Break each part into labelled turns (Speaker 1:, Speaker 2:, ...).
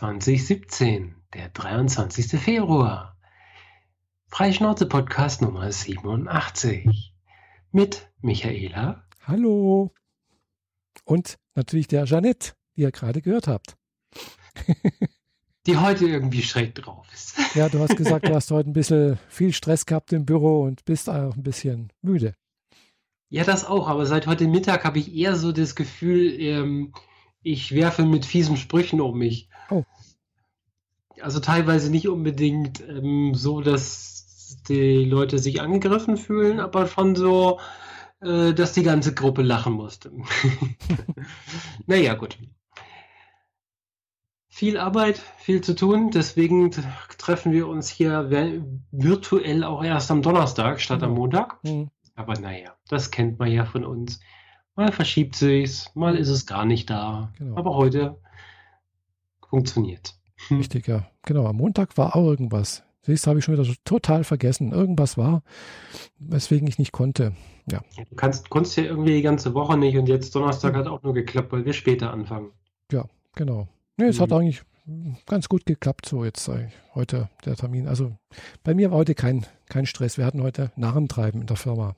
Speaker 1: 2017, der 23. Februar. Freischnauze-Podcast Nummer 87 mit Michaela.
Speaker 2: Hallo. Und natürlich der Jeanette, die ihr gerade gehört habt.
Speaker 1: die heute irgendwie schräg drauf ist.
Speaker 2: Ja, du hast gesagt, du hast heute ein bisschen viel Stress gehabt im Büro und bist auch ein bisschen müde.
Speaker 1: Ja, das auch, aber seit heute Mittag habe ich eher so das Gefühl, ähm, ich werfe mit fiesen Sprüchen um mich. Oh. Also teilweise nicht unbedingt ähm, so, dass die Leute sich angegriffen fühlen, aber schon so, äh, dass die ganze Gruppe lachen musste. naja, gut. Viel Arbeit, viel zu tun, deswegen treffen wir uns hier virtuell auch erst am Donnerstag statt am mhm. Montag. Mhm. Aber naja, das kennt man ja von uns. Mal verschiebt sich's, mal ist es gar nicht da. Genau. Aber heute funktioniert.
Speaker 2: Richtig, ja. Genau, am Montag war auch irgendwas. Siehst habe ich schon wieder total vergessen. Irgendwas war, weswegen ich nicht konnte. Ja.
Speaker 1: Du kannst, konntest ja irgendwie die ganze Woche nicht und jetzt Donnerstag hat auch nur geklappt, weil wir später anfangen.
Speaker 2: Ja, genau. Nee, es mhm. hat eigentlich ganz gut geklappt, so jetzt heute der Termin. Also bei mir war heute kein, kein Stress. Wir hatten heute Narrentreiben in der Firma.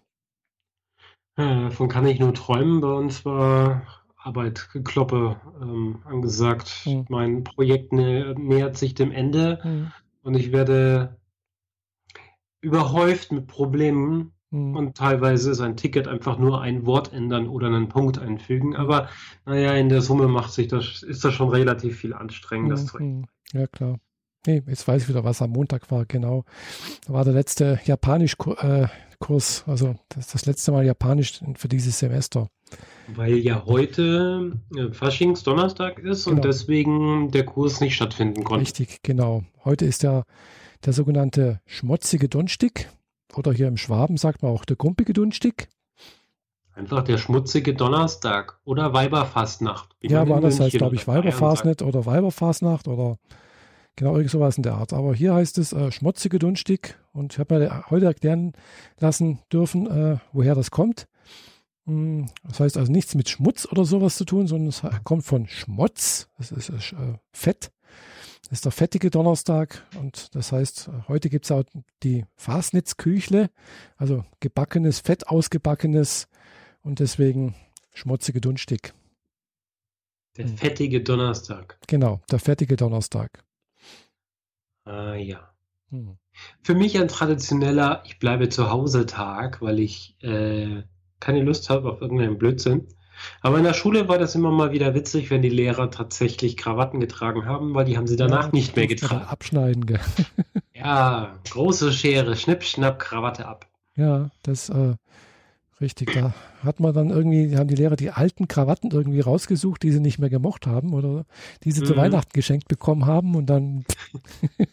Speaker 1: Davon kann ich nur träumen. Bei uns war Arbeit, Kloppe ähm, angesagt. Mhm. Mein Projekt nä nähert sich dem Ende mhm. und ich werde überhäuft mit Problemen. Mhm. Und teilweise ist ein Ticket einfach nur ein Wort ändern oder einen Punkt einfügen. Aber naja, in der Summe macht sich das, ist das schon relativ viel anstrengend, das Zeug.
Speaker 2: Mhm. Ja, klar. Nee, jetzt weiß ich wieder, was am Montag war, genau. Da war der letzte Japanisch-Kurs, äh, also das, das letzte Mal Japanisch für dieses Semester.
Speaker 1: Weil ja heute äh, Faschings Donnerstag ist genau. und deswegen der Kurs nicht stattfinden konnte.
Speaker 2: Richtig, genau. Heute ist der, der sogenannte schmutzige Dunstig oder hier im Schwaben sagt man auch der grumpige Dunstig.
Speaker 1: Einfach der schmutzige Donnerstag oder Weiberfastnacht.
Speaker 2: Ja, war das heißt, glaube ich, Weiberfastnacht oder Weiberfastnacht oder Genau, irgend sowas in der Art. Aber hier heißt es äh, schmutzige Dunstig und ich habe mir heute erklären lassen dürfen, äh, woher das kommt. Hm, das heißt also nichts mit Schmutz oder sowas zu tun, sondern es kommt von Schmutz. Das ist äh, Fett. Das ist der fettige Donnerstag und das heißt, heute gibt es auch die Fasnitzküchle, also gebackenes, fett ausgebackenes und deswegen schmutzige Dunstig.
Speaker 1: Der fettige Donnerstag.
Speaker 2: Genau, der fettige Donnerstag.
Speaker 1: Ah ja. Hm. Für mich ein traditioneller Ich bleibe zu Hause Tag, weil ich äh, keine Lust habe auf irgendeinen Blödsinn. Aber in der Schule war das immer mal wieder witzig, wenn die Lehrer tatsächlich Krawatten getragen haben, weil die haben sie danach ja, nicht mehr getragen.
Speaker 2: Abschneiden, gell?
Speaker 1: ja, große Schere, Schnipp, Schnapp, Krawatte ab.
Speaker 2: Ja, das äh, richtig. Da hat man dann irgendwie, haben die Lehrer die alten Krawatten irgendwie rausgesucht, die sie nicht mehr gemocht haben oder die sie mhm. zu Weihnachten geschenkt bekommen haben und dann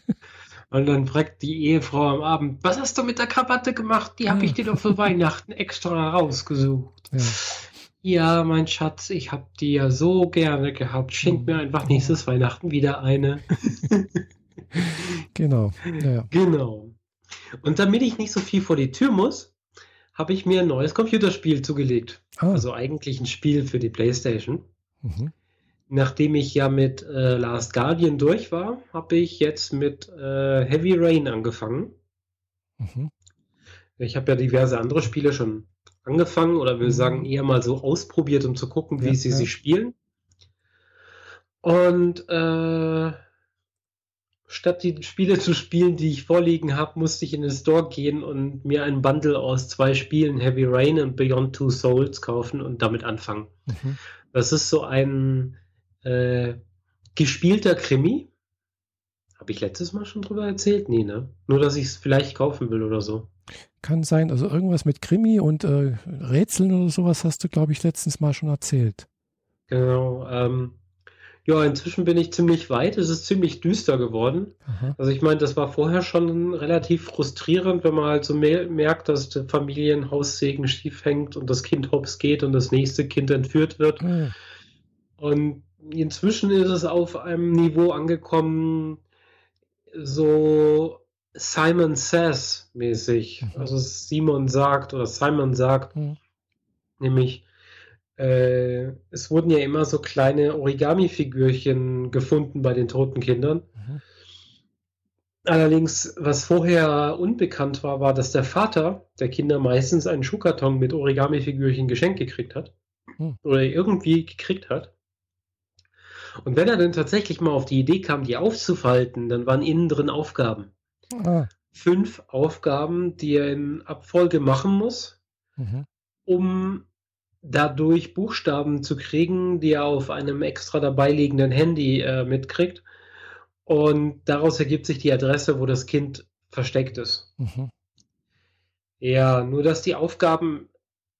Speaker 1: Und dann fragt die Ehefrau am Abend, was hast du mit der Krawatte gemacht? Die habe ich dir doch für Weihnachten extra rausgesucht. Ja. ja, mein Schatz, ich habe die ja so gerne gehabt. Schenk mir einfach nächstes Weihnachten wieder eine.
Speaker 2: genau. Ja.
Speaker 1: Genau. Und damit ich nicht so viel vor die Tür muss, habe ich mir ein neues Computerspiel zugelegt. Ah. Also eigentlich ein Spiel für die PlayStation. Mhm nachdem ich ja mit äh, Last Guardian durch war, habe ich jetzt mit äh, Heavy Rain angefangen. Mhm. Ich habe ja diverse andere Spiele schon angefangen oder will mhm. sagen eher mal so ausprobiert, um zu gucken, wie ja, sie ja. sie spielen. Und äh, statt die Spiele zu spielen, die ich vorliegen habe, musste ich in den Store gehen und mir ein Bundle aus zwei Spielen, Heavy Rain und Beyond Two Souls, kaufen und damit anfangen. Mhm. Das ist so ein äh, gespielter Krimi. Habe ich letztes Mal schon drüber erzählt? Nee, ne? Nur, dass ich es vielleicht kaufen will oder so.
Speaker 2: Kann sein. Also irgendwas mit Krimi und äh, Rätseln oder sowas hast du, glaube ich, letztens mal schon erzählt.
Speaker 1: Genau. Ähm, ja, inzwischen bin ich ziemlich weit. Es ist ziemlich düster geworden. Aha. Also ich meine, das war vorher schon relativ frustrierend, wenn man halt so merkt, dass der Familienhaussegen schief hängt und das Kind hops geht und das nächste Kind entführt wird. Mhm. Und inzwischen ist es auf einem Niveau angekommen, so Simon Says mäßig. Mhm. Also Simon sagt oder Simon sagt, mhm. nämlich äh, es wurden ja immer so kleine Origami-Figürchen gefunden bei den toten Kindern. Mhm. Allerdings, was vorher unbekannt war, war, dass der Vater der Kinder meistens einen Schuhkarton mit Origami-Figürchen geschenkt gekriegt hat. Mhm. Oder irgendwie gekriegt hat. Und wenn er dann tatsächlich mal auf die Idee kam, die aufzufalten, dann waren innen drin Aufgaben. Ah. Fünf Aufgaben, die er in Abfolge machen muss, mhm. um dadurch Buchstaben zu kriegen, die er auf einem extra dabei liegenden Handy äh, mitkriegt. Und daraus ergibt sich die Adresse, wo das Kind versteckt ist. Mhm. Ja, nur dass die Aufgaben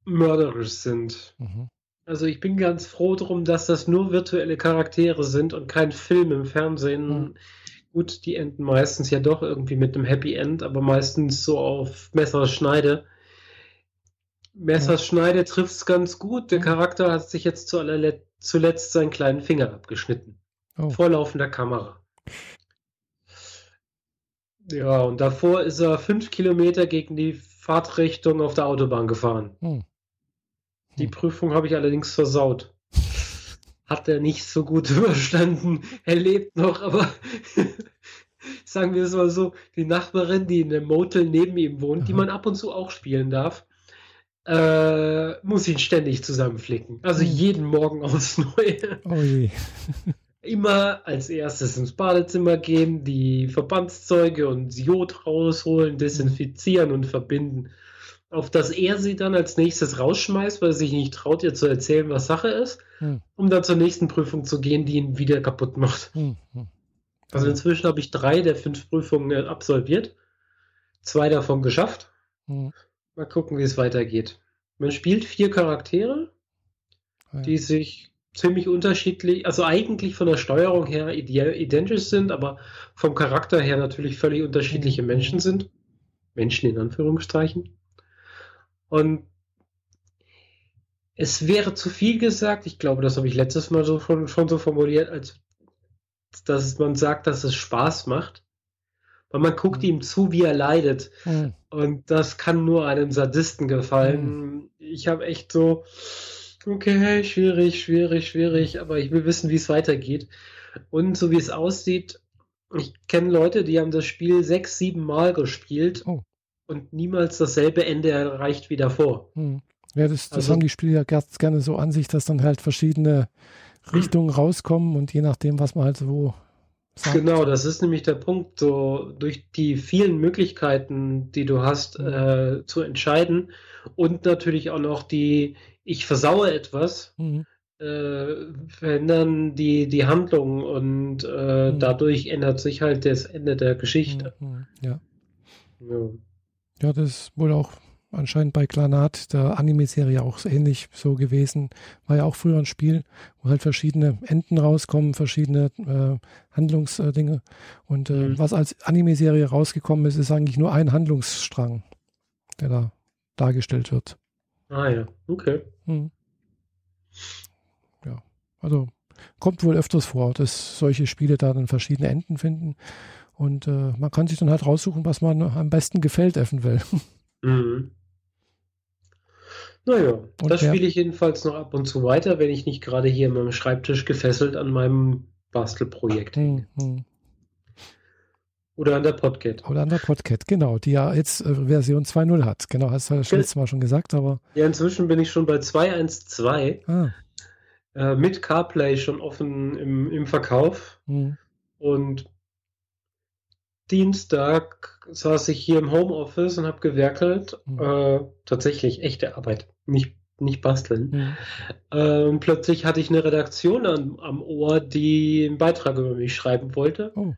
Speaker 1: mörderisch sind. Mhm. Also ich bin ganz froh darum, dass das nur virtuelle Charaktere sind und kein Film im Fernsehen. Mhm. Gut, die enden meistens ja doch irgendwie mit einem Happy End, aber meistens so auf Messerschneide. Messerschneide trifft es ganz gut. Der Charakter hat sich jetzt zuletzt seinen kleinen Finger abgeschnitten. Oh. Vor laufender Kamera. Ja, und davor ist er fünf Kilometer gegen die Fahrtrichtung auf der Autobahn gefahren. Hm. Die. Prüfung habe ich allerdings versaut. Hat er nicht so gut überstanden. Er lebt noch, aber sagen wir es mal so, die Nachbarin, die in dem Motel neben ihm wohnt, Aha. die man ab und zu auch spielen darf, äh, muss ihn ständig zusammenflicken. Also hm. jeden Morgen aufs Neue. Oh Immer als erstes ins Badezimmer gehen, die Verbandszeuge und Jod rausholen, desinfizieren und verbinden auf dass er sie dann als nächstes rausschmeißt, weil er sich nicht traut, ihr zu erzählen, was Sache ist, hm. um dann zur nächsten Prüfung zu gehen, die ihn wieder kaputt macht. Hm. Hm. Also inzwischen habe ich drei der fünf Prüfungen absolviert, zwei davon geschafft. Mal gucken, wie es weitergeht. Man spielt vier Charaktere, ja. die sich ziemlich unterschiedlich, also eigentlich von der Steuerung her identisch sind, aber vom Charakter her natürlich völlig unterschiedliche hm. Menschen sind. Menschen in Anführungszeichen. Und es wäre zu viel gesagt, ich glaube, das habe ich letztes Mal so schon, schon so formuliert, als dass man sagt, dass es Spaß macht. Weil man guckt mhm. ihm zu, wie er leidet. Mhm. Und das kann nur einem Sadisten gefallen. Mhm. Ich habe echt so, okay, schwierig, schwierig, schwierig, aber ich will wissen, wie es weitergeht. Und so wie es aussieht, ich kenne Leute, die haben das Spiel sechs, sieben Mal gespielt. Oh und niemals dasselbe Ende erreicht wie davor. Hm.
Speaker 2: Ja, das, das also, haben die Spiele ja gerne so an sich, dass dann halt verschiedene Richtungen rauskommen und je nachdem, was man halt so
Speaker 1: sagt. Genau, das ist nämlich der Punkt, so durch die vielen Möglichkeiten, die du hast, mhm. äh, zu entscheiden und natürlich auch noch die, ich versaue etwas, mhm. äh, verändern die, die Handlung und äh, mhm. dadurch ändert sich halt das Ende der Geschichte.
Speaker 2: Mhm. Ja. ja. Ja, das ist wohl auch anscheinend bei Klanat, der Anime-Serie, auch ähnlich so gewesen. War ja auch früher ein Spiel, wo halt verschiedene Enden rauskommen, verschiedene äh, Handlungsdinge. Und äh, mhm. was als Anime-Serie rausgekommen ist, ist eigentlich nur ein Handlungsstrang, der da dargestellt wird.
Speaker 1: Ah ja, okay. Mhm.
Speaker 2: Ja, also kommt wohl öfters vor, dass solche Spiele da dann verschiedene Enden finden. Und äh, man kann sich dann halt raussuchen, was man am besten gefällt, eventuell. Mhm.
Speaker 1: Naja, und das spiele ich jedenfalls noch ab und zu weiter, wenn ich nicht gerade hier in meinem Schreibtisch gefesselt an meinem Bastelprojekt hänge. Mhm. Oder an der Podcat.
Speaker 2: Oder an der Podcat, genau, die ja jetzt äh, Version 2.0 hat. Genau, hast du das letzte Mal schon gesagt, aber.
Speaker 1: Ja, inzwischen bin ich schon bei 2.1.2 ah. äh, mit CarPlay schon offen im, im Verkauf. Mhm. Und Dienstag saß ich hier im Homeoffice und habe gewerkelt. Mhm. Äh, tatsächlich echte Arbeit, nicht, nicht basteln. Mhm. Äh, plötzlich hatte ich eine Redaktion an, am Ohr, die einen Beitrag über mich schreiben wollte. Oh.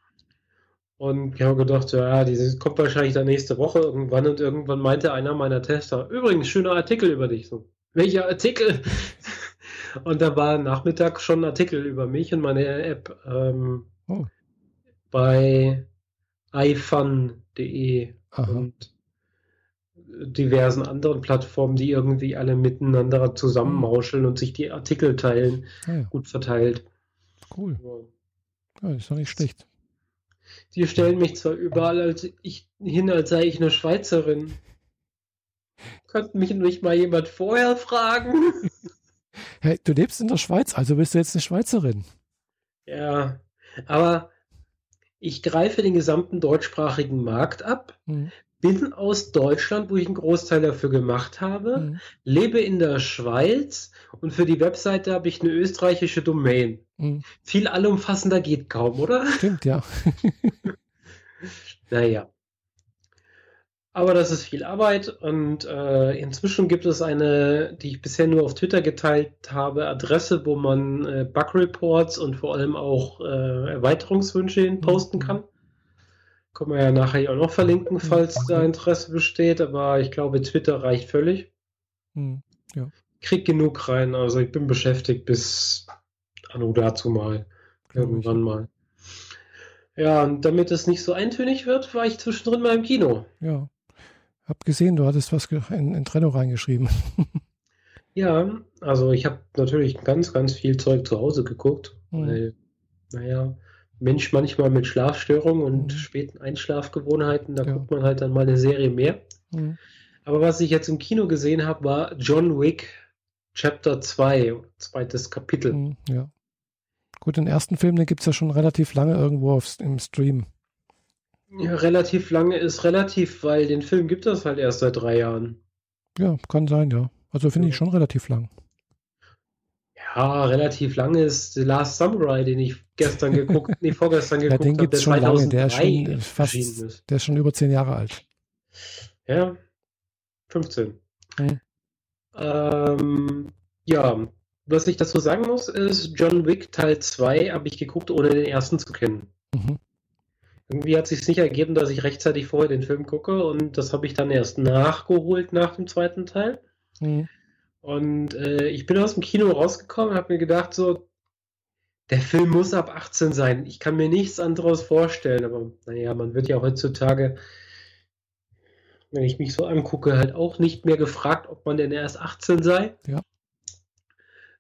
Speaker 1: Und ich habe gedacht, ja, die kommt wahrscheinlich dann nächste Woche irgendwann. Und irgendwann meinte einer meiner Tester, übrigens, schöner Artikel über dich. So, welcher Artikel? und da war Nachmittag schon ein Artikel über mich und meine App. Ähm, oh. Bei ifun.de und diversen anderen Plattformen, die irgendwie alle miteinander zusammenmauscheln und sich die Artikel teilen, ah, ja. gut verteilt.
Speaker 2: Cool. Ja, ist doch nicht schlecht.
Speaker 1: Die stellen mich zwar überall als ich, hin, als sei ich eine Schweizerin. Könnte mich nicht mal jemand vorher fragen?
Speaker 2: hey, du lebst in der Schweiz, also bist du jetzt eine Schweizerin.
Speaker 1: Ja, aber ich greife den gesamten deutschsprachigen Markt ab, mhm. bin aus Deutschland, wo ich einen Großteil dafür gemacht habe, mhm. lebe in der Schweiz und für die Webseite habe ich eine österreichische Domain. Mhm. Viel allumfassender geht kaum, oder?
Speaker 2: Stimmt, ja.
Speaker 1: naja. Aber das ist viel Arbeit und äh, inzwischen gibt es eine, die ich bisher nur auf Twitter geteilt habe, Adresse, wo man äh, Bug-Reports und vor allem auch äh, Erweiterungswünsche hin posten mhm. kann. Können wir ja nachher auch noch verlinken, falls da Interesse besteht, aber ich glaube, Twitter reicht völlig. Mhm. Ja. Krieg genug rein, also ich bin beschäftigt bis anno dazu mal. Irgendwann mal. Ja, und damit es nicht so eintönig wird, war ich zwischendrin mal im Kino.
Speaker 2: Ja. Hab gesehen, du hattest was in, in Trello reingeschrieben.
Speaker 1: ja, also ich habe natürlich ganz, ganz viel Zeug zu Hause geguckt, mhm. weil, naja, Mensch manchmal mit Schlafstörungen und mhm. späten Einschlafgewohnheiten, da ja. guckt man halt dann mal eine Serie mehr. Mhm. Aber was ich jetzt im Kino gesehen habe, war John Wick Chapter 2, zweites Kapitel. Mhm,
Speaker 2: ja. Gut, den ersten Film, den gibt es ja schon relativ lange irgendwo auf, im Stream.
Speaker 1: Ja, relativ lange ist relativ, weil den Film gibt es halt erst seit drei Jahren.
Speaker 2: Ja, kann sein, ja. Also finde ich schon relativ lang.
Speaker 1: Ja, relativ lang ist The Last Samurai, den ich gestern geguckt, nee, vorgestern geguckt
Speaker 2: habe. Ja, den gibt es schon lange, der ist schon fast, ist. der ist schon über zehn Jahre alt.
Speaker 1: Ja, 15. Hm. Ähm, ja, was ich dazu sagen muss, ist, John Wick Teil 2 habe ich geguckt, ohne den ersten zu kennen. Mhm. Irgendwie hat es sich nicht ergeben, dass ich rechtzeitig vorher den Film gucke und das habe ich dann erst nachgeholt nach dem zweiten Teil. Mhm. Und äh, ich bin aus dem Kino rausgekommen und habe mir gedacht, so, der Film muss ab 18 sein. Ich kann mir nichts anderes vorstellen, aber naja, man wird ja heutzutage, wenn ich mich so angucke, halt auch nicht mehr gefragt, ob man denn erst 18 sei. Ja.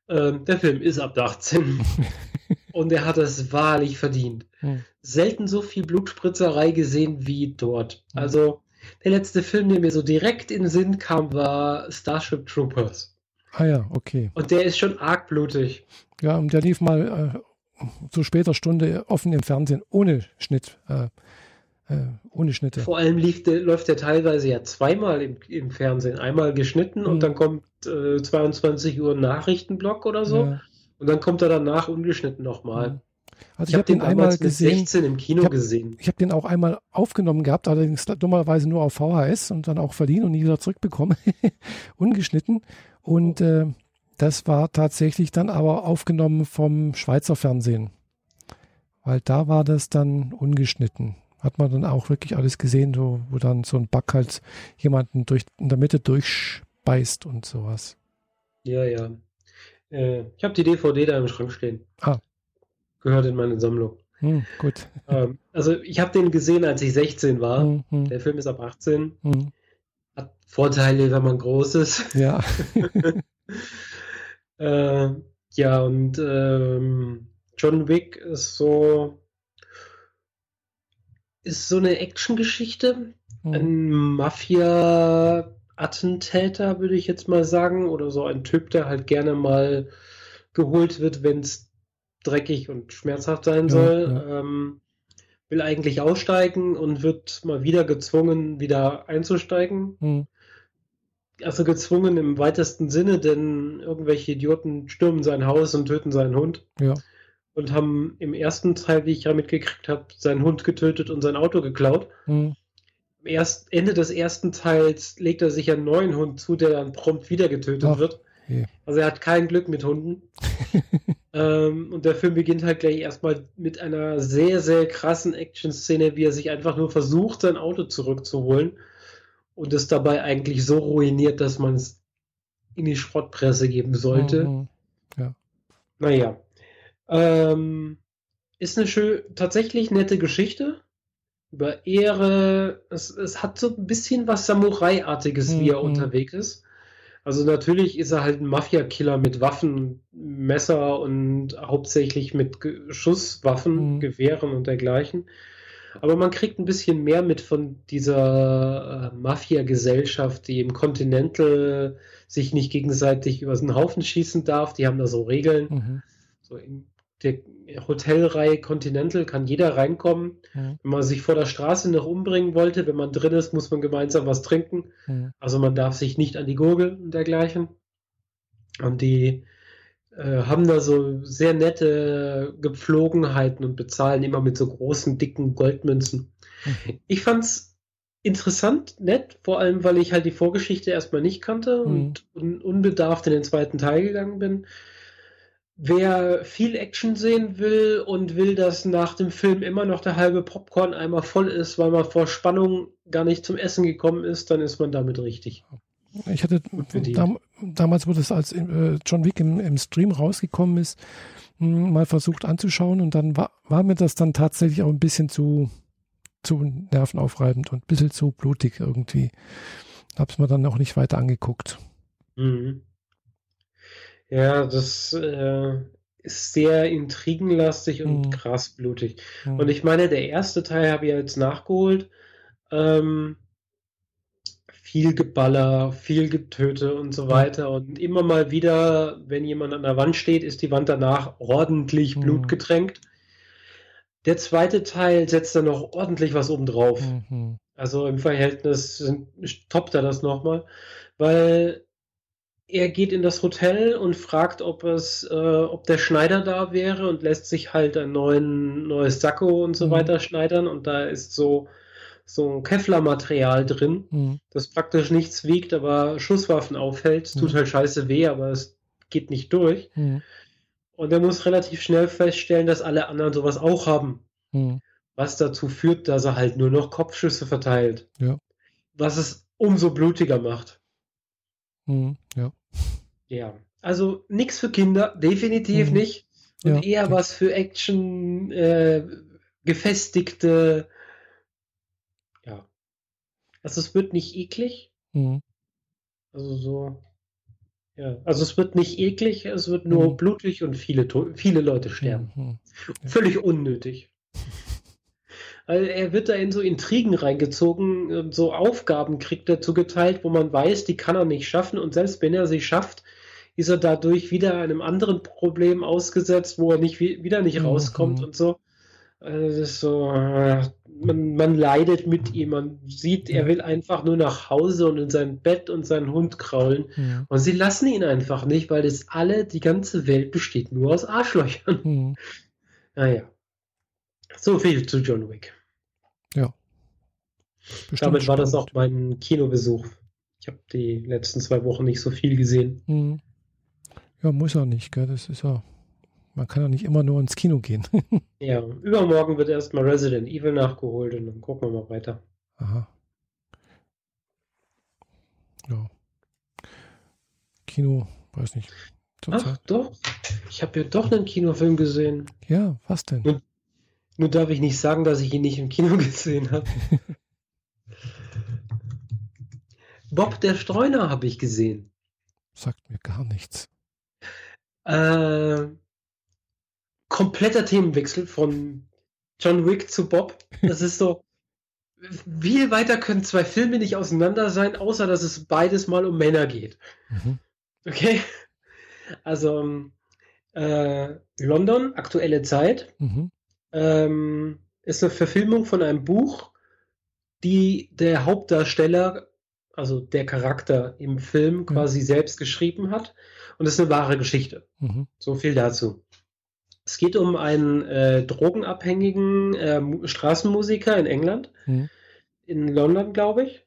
Speaker 1: Ähm, der Film ist ab 18. und er hat es wahrlich verdient. Hm. Selten so viel Blutspritzerei gesehen wie dort. Hm. Also der letzte Film, der mir so direkt in den Sinn kam, war Starship Troopers.
Speaker 2: Ah ja, okay.
Speaker 1: Und der ist schon arg blutig.
Speaker 2: Ja, und der lief mal äh, zu später Stunde offen im Fernsehen ohne Schnitt. Äh, äh, ohne Schnitte.
Speaker 1: Vor allem lief, läuft der teilweise ja zweimal im, im Fernsehen. Einmal geschnitten mhm. und dann kommt äh, 22 Uhr Nachrichtenblock oder so. Ja. Und dann kommt er danach ungeschnitten nochmal. Mhm.
Speaker 2: Also ich, ich habe den einmal gesehen.
Speaker 1: 16 im Kino
Speaker 2: ich hab,
Speaker 1: gesehen.
Speaker 2: Ich habe den auch einmal aufgenommen gehabt, allerdings dummerweise nur auf VHS und dann auch verliehen und nie wieder zurückbekommen. Ungeschnitten. Und äh, das war tatsächlich dann aber aufgenommen vom Schweizer Fernsehen. Weil da war das dann ungeschnitten hat man dann auch wirklich alles gesehen, wo, wo dann so ein Bug halt jemanden durch, in der Mitte durchspeist und sowas.
Speaker 1: Ja, ja. Äh, ich habe die DVD da im Schrank stehen. Ah. Gehört in meine Sammlung.
Speaker 2: Hm, gut.
Speaker 1: Ähm, also ich habe den gesehen, als ich 16 war. Hm, hm. Der Film ist ab 18. Hm. Hat Vorteile, wenn man groß ist.
Speaker 2: Ja.
Speaker 1: äh, ja, und ähm, John Wick ist so ist so eine Actiongeschichte. Mhm. Ein Mafia-Attentäter, würde ich jetzt mal sagen, oder so ein Typ, der halt gerne mal geholt wird, wenn es dreckig und schmerzhaft sein ja, soll. Ja. Ähm, will eigentlich aussteigen und wird mal wieder gezwungen, wieder einzusteigen. Mhm. Also gezwungen im weitesten Sinne, denn irgendwelche Idioten stürmen sein Haus und töten seinen Hund.
Speaker 2: Ja
Speaker 1: und haben im ersten Teil, wie ich ja mitgekriegt habe, seinen Hund getötet und sein Auto geklaut. Mhm. Erst, Ende des ersten Teils legt er sich einen neuen Hund zu, der dann prompt wieder getötet Ach, wird. Je. Also er hat kein Glück mit Hunden. ähm, und der Film beginnt halt gleich erstmal mit einer sehr, sehr krassen Action-Szene, wie er sich einfach nur versucht, sein Auto zurückzuholen und es dabei eigentlich so ruiniert, dass man es in die Schrottpresse geben sollte. Mhm. Ja. Naja, ähm, ist eine schön, tatsächlich nette Geschichte über Ehre. Es, es hat so ein bisschen was Samurai-artiges, mhm. wie er mhm. unterwegs ist. Also natürlich ist er halt ein Mafia-Killer mit Waffen, Messer und hauptsächlich mit Schusswaffen, mhm. Gewehren und dergleichen. Aber man kriegt ein bisschen mehr mit von dieser äh, Mafia-Gesellschaft, die im Continental sich nicht gegenseitig über den Haufen schießen darf. Die haben da so Regeln. Mhm. So in der Hotelreihe Continental kann jeder reinkommen. Mhm. Wenn man sich vor der Straße noch umbringen wollte, wenn man drin ist, muss man gemeinsam was trinken. Mhm. Also man darf sich nicht an die Gurgel und dergleichen. Und die äh, haben da so sehr nette Gepflogenheiten und bezahlen immer mit so großen, dicken Goldmünzen. Mhm. Ich fand's interessant, nett, vor allem, weil ich halt die Vorgeschichte erstmal nicht kannte mhm. und un unbedarft in den zweiten Teil gegangen bin. Wer viel Action sehen will und will, dass nach dem Film immer noch der halbe Popcorn einmal voll ist, weil man vor Spannung gar nicht zum Essen gekommen ist, dann ist man damit richtig.
Speaker 2: Ich hatte dam damals, wo das als äh, John Wick im, im Stream rausgekommen ist, hm, mal versucht anzuschauen und dann war, war mir das dann tatsächlich auch ein bisschen zu, zu nervenaufreibend und ein bisschen zu blutig irgendwie. Hab's mir dann auch nicht weiter angeguckt. Mhm.
Speaker 1: Ja, das äh, ist sehr intrigenlastig und mhm. krass blutig. Mhm. Und ich meine, der erste Teil habe ich jetzt nachgeholt. Ähm, viel Geballer, viel Getöte und so weiter. Und immer mal wieder, wenn jemand an der Wand steht, ist die Wand danach ordentlich mhm. blutgetränkt. Der zweite Teil setzt dann noch ordentlich was oben drauf. Mhm. Also im Verhältnis toppt er das nochmal, weil er geht in das Hotel und fragt, ob es, äh, ob der Schneider da wäre und lässt sich halt ein neuen, neues Sakko und so mhm. weiter schneidern. Und da ist so so ein Kevlar-Material drin, mhm. das praktisch nichts wiegt, aber Schusswaffen aufhält. Es tut mhm. halt scheiße weh, aber es geht nicht durch. Mhm. Und er muss relativ schnell feststellen, dass alle anderen sowas auch haben. Mhm. Was dazu führt, dass er halt nur noch Kopfschüsse verteilt. Ja. Was es umso blutiger macht.
Speaker 2: Mhm. Ja.
Speaker 1: Ja. Also nichts für Kinder, definitiv mhm. nicht. Und ja, eher okay. was für Action, äh, gefestigte also es wird nicht eklig. Mhm. Also so. Ja, also es wird nicht eklig, es wird nur mhm. blutig und viele, viele Leute sterben. Mhm. Ja. Völlig unnötig. Also er wird da in so Intrigen reingezogen, so Aufgaben kriegt er zugeteilt, wo man weiß, die kann er nicht schaffen und selbst wenn er sie schafft, ist er dadurch wieder einem anderen Problem ausgesetzt, wo er nicht wieder nicht mhm. rauskommt und so. Also das ist so, äh, man, man leidet mit ihm, man sieht, er will einfach nur nach Hause und in sein Bett und seinen Hund kraulen. Ja. Und sie lassen ihn einfach nicht, weil das alle, die ganze Welt besteht nur aus Arschlöchern. Mhm. Naja. So viel zu John Wick.
Speaker 2: Ja.
Speaker 1: Damit war das auch mein Kinobesuch. Ich habe die letzten zwei Wochen nicht so viel gesehen. Mhm.
Speaker 2: Ja, muss er nicht, gell? Das ist ja man kann ja nicht immer nur ins Kino gehen.
Speaker 1: ja, übermorgen wird erstmal Resident Evil nachgeholt und dann gucken wir mal weiter.
Speaker 2: Aha. Ja. Kino, weiß nicht.
Speaker 1: Ach, doch. Ich habe ja doch einen Kinofilm gesehen.
Speaker 2: Ja, was denn?
Speaker 1: Nur, nur darf ich nicht sagen, dass ich ihn nicht im Kino gesehen habe. Bob der Streuner habe ich gesehen.
Speaker 2: Sagt mir gar nichts.
Speaker 1: Äh, kompletter Themenwechsel von John Wick zu Bob. Das ist so, wie weiter können zwei Filme nicht auseinander sein, außer dass es beides mal um Männer geht. Mhm. Okay? Also, äh, London, aktuelle Zeit, mhm. Ähm, ist eine Verfilmung von einem Buch, die der Hauptdarsteller, also der Charakter im Film, mhm. quasi selbst geschrieben hat. Und das ist eine wahre Geschichte. Mhm. So viel dazu. Es geht um einen äh, drogenabhängigen äh, Straßenmusiker in England, mhm. in London, glaube ich,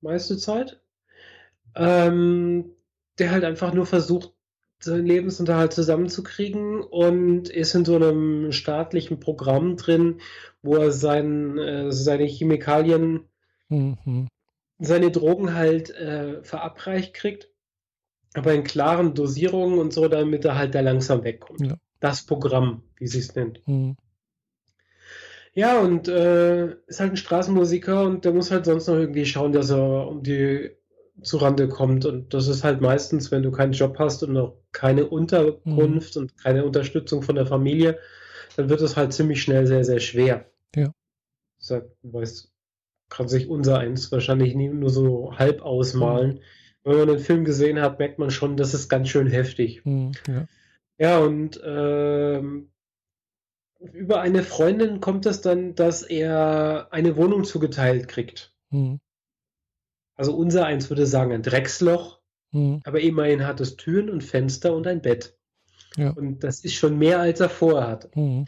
Speaker 1: meiste Zeit, ähm, der halt einfach nur versucht, seinen Lebensunterhalt zusammenzukriegen und ist in so einem staatlichen Programm drin, wo er sein, äh, seine Chemikalien, mhm. seine Drogen halt äh, verabreicht kriegt, aber in klaren Dosierungen und so, damit er halt da langsam wegkommt. Ja das Programm, wie sie es nennt. Mhm. Ja, und äh, ist halt ein Straßenmusiker und der muss halt sonst noch irgendwie schauen, dass er um die zurande kommt. Und das ist halt meistens, wenn du keinen Job hast und noch keine Unterkunft mhm. und keine Unterstützung von der Familie, dann wird es halt ziemlich schnell sehr, sehr schwer.
Speaker 2: Ja.
Speaker 1: sagt, weiß, kann sich unser eins wahrscheinlich nie nur so halb ausmalen. Mhm. Wenn man den Film gesehen hat, merkt man schon, das ist ganz schön heftig. Mhm, ja. ja. und ähm, über eine Freundin kommt es dann, dass er eine Wohnung zugeteilt kriegt. Mhm. Also unser eins würde sagen ein Drecksloch, mhm. aber immerhin hat es Türen und Fenster und ein Bett. Ja. Und das ist schon mehr, als er vorher hat. Mhm.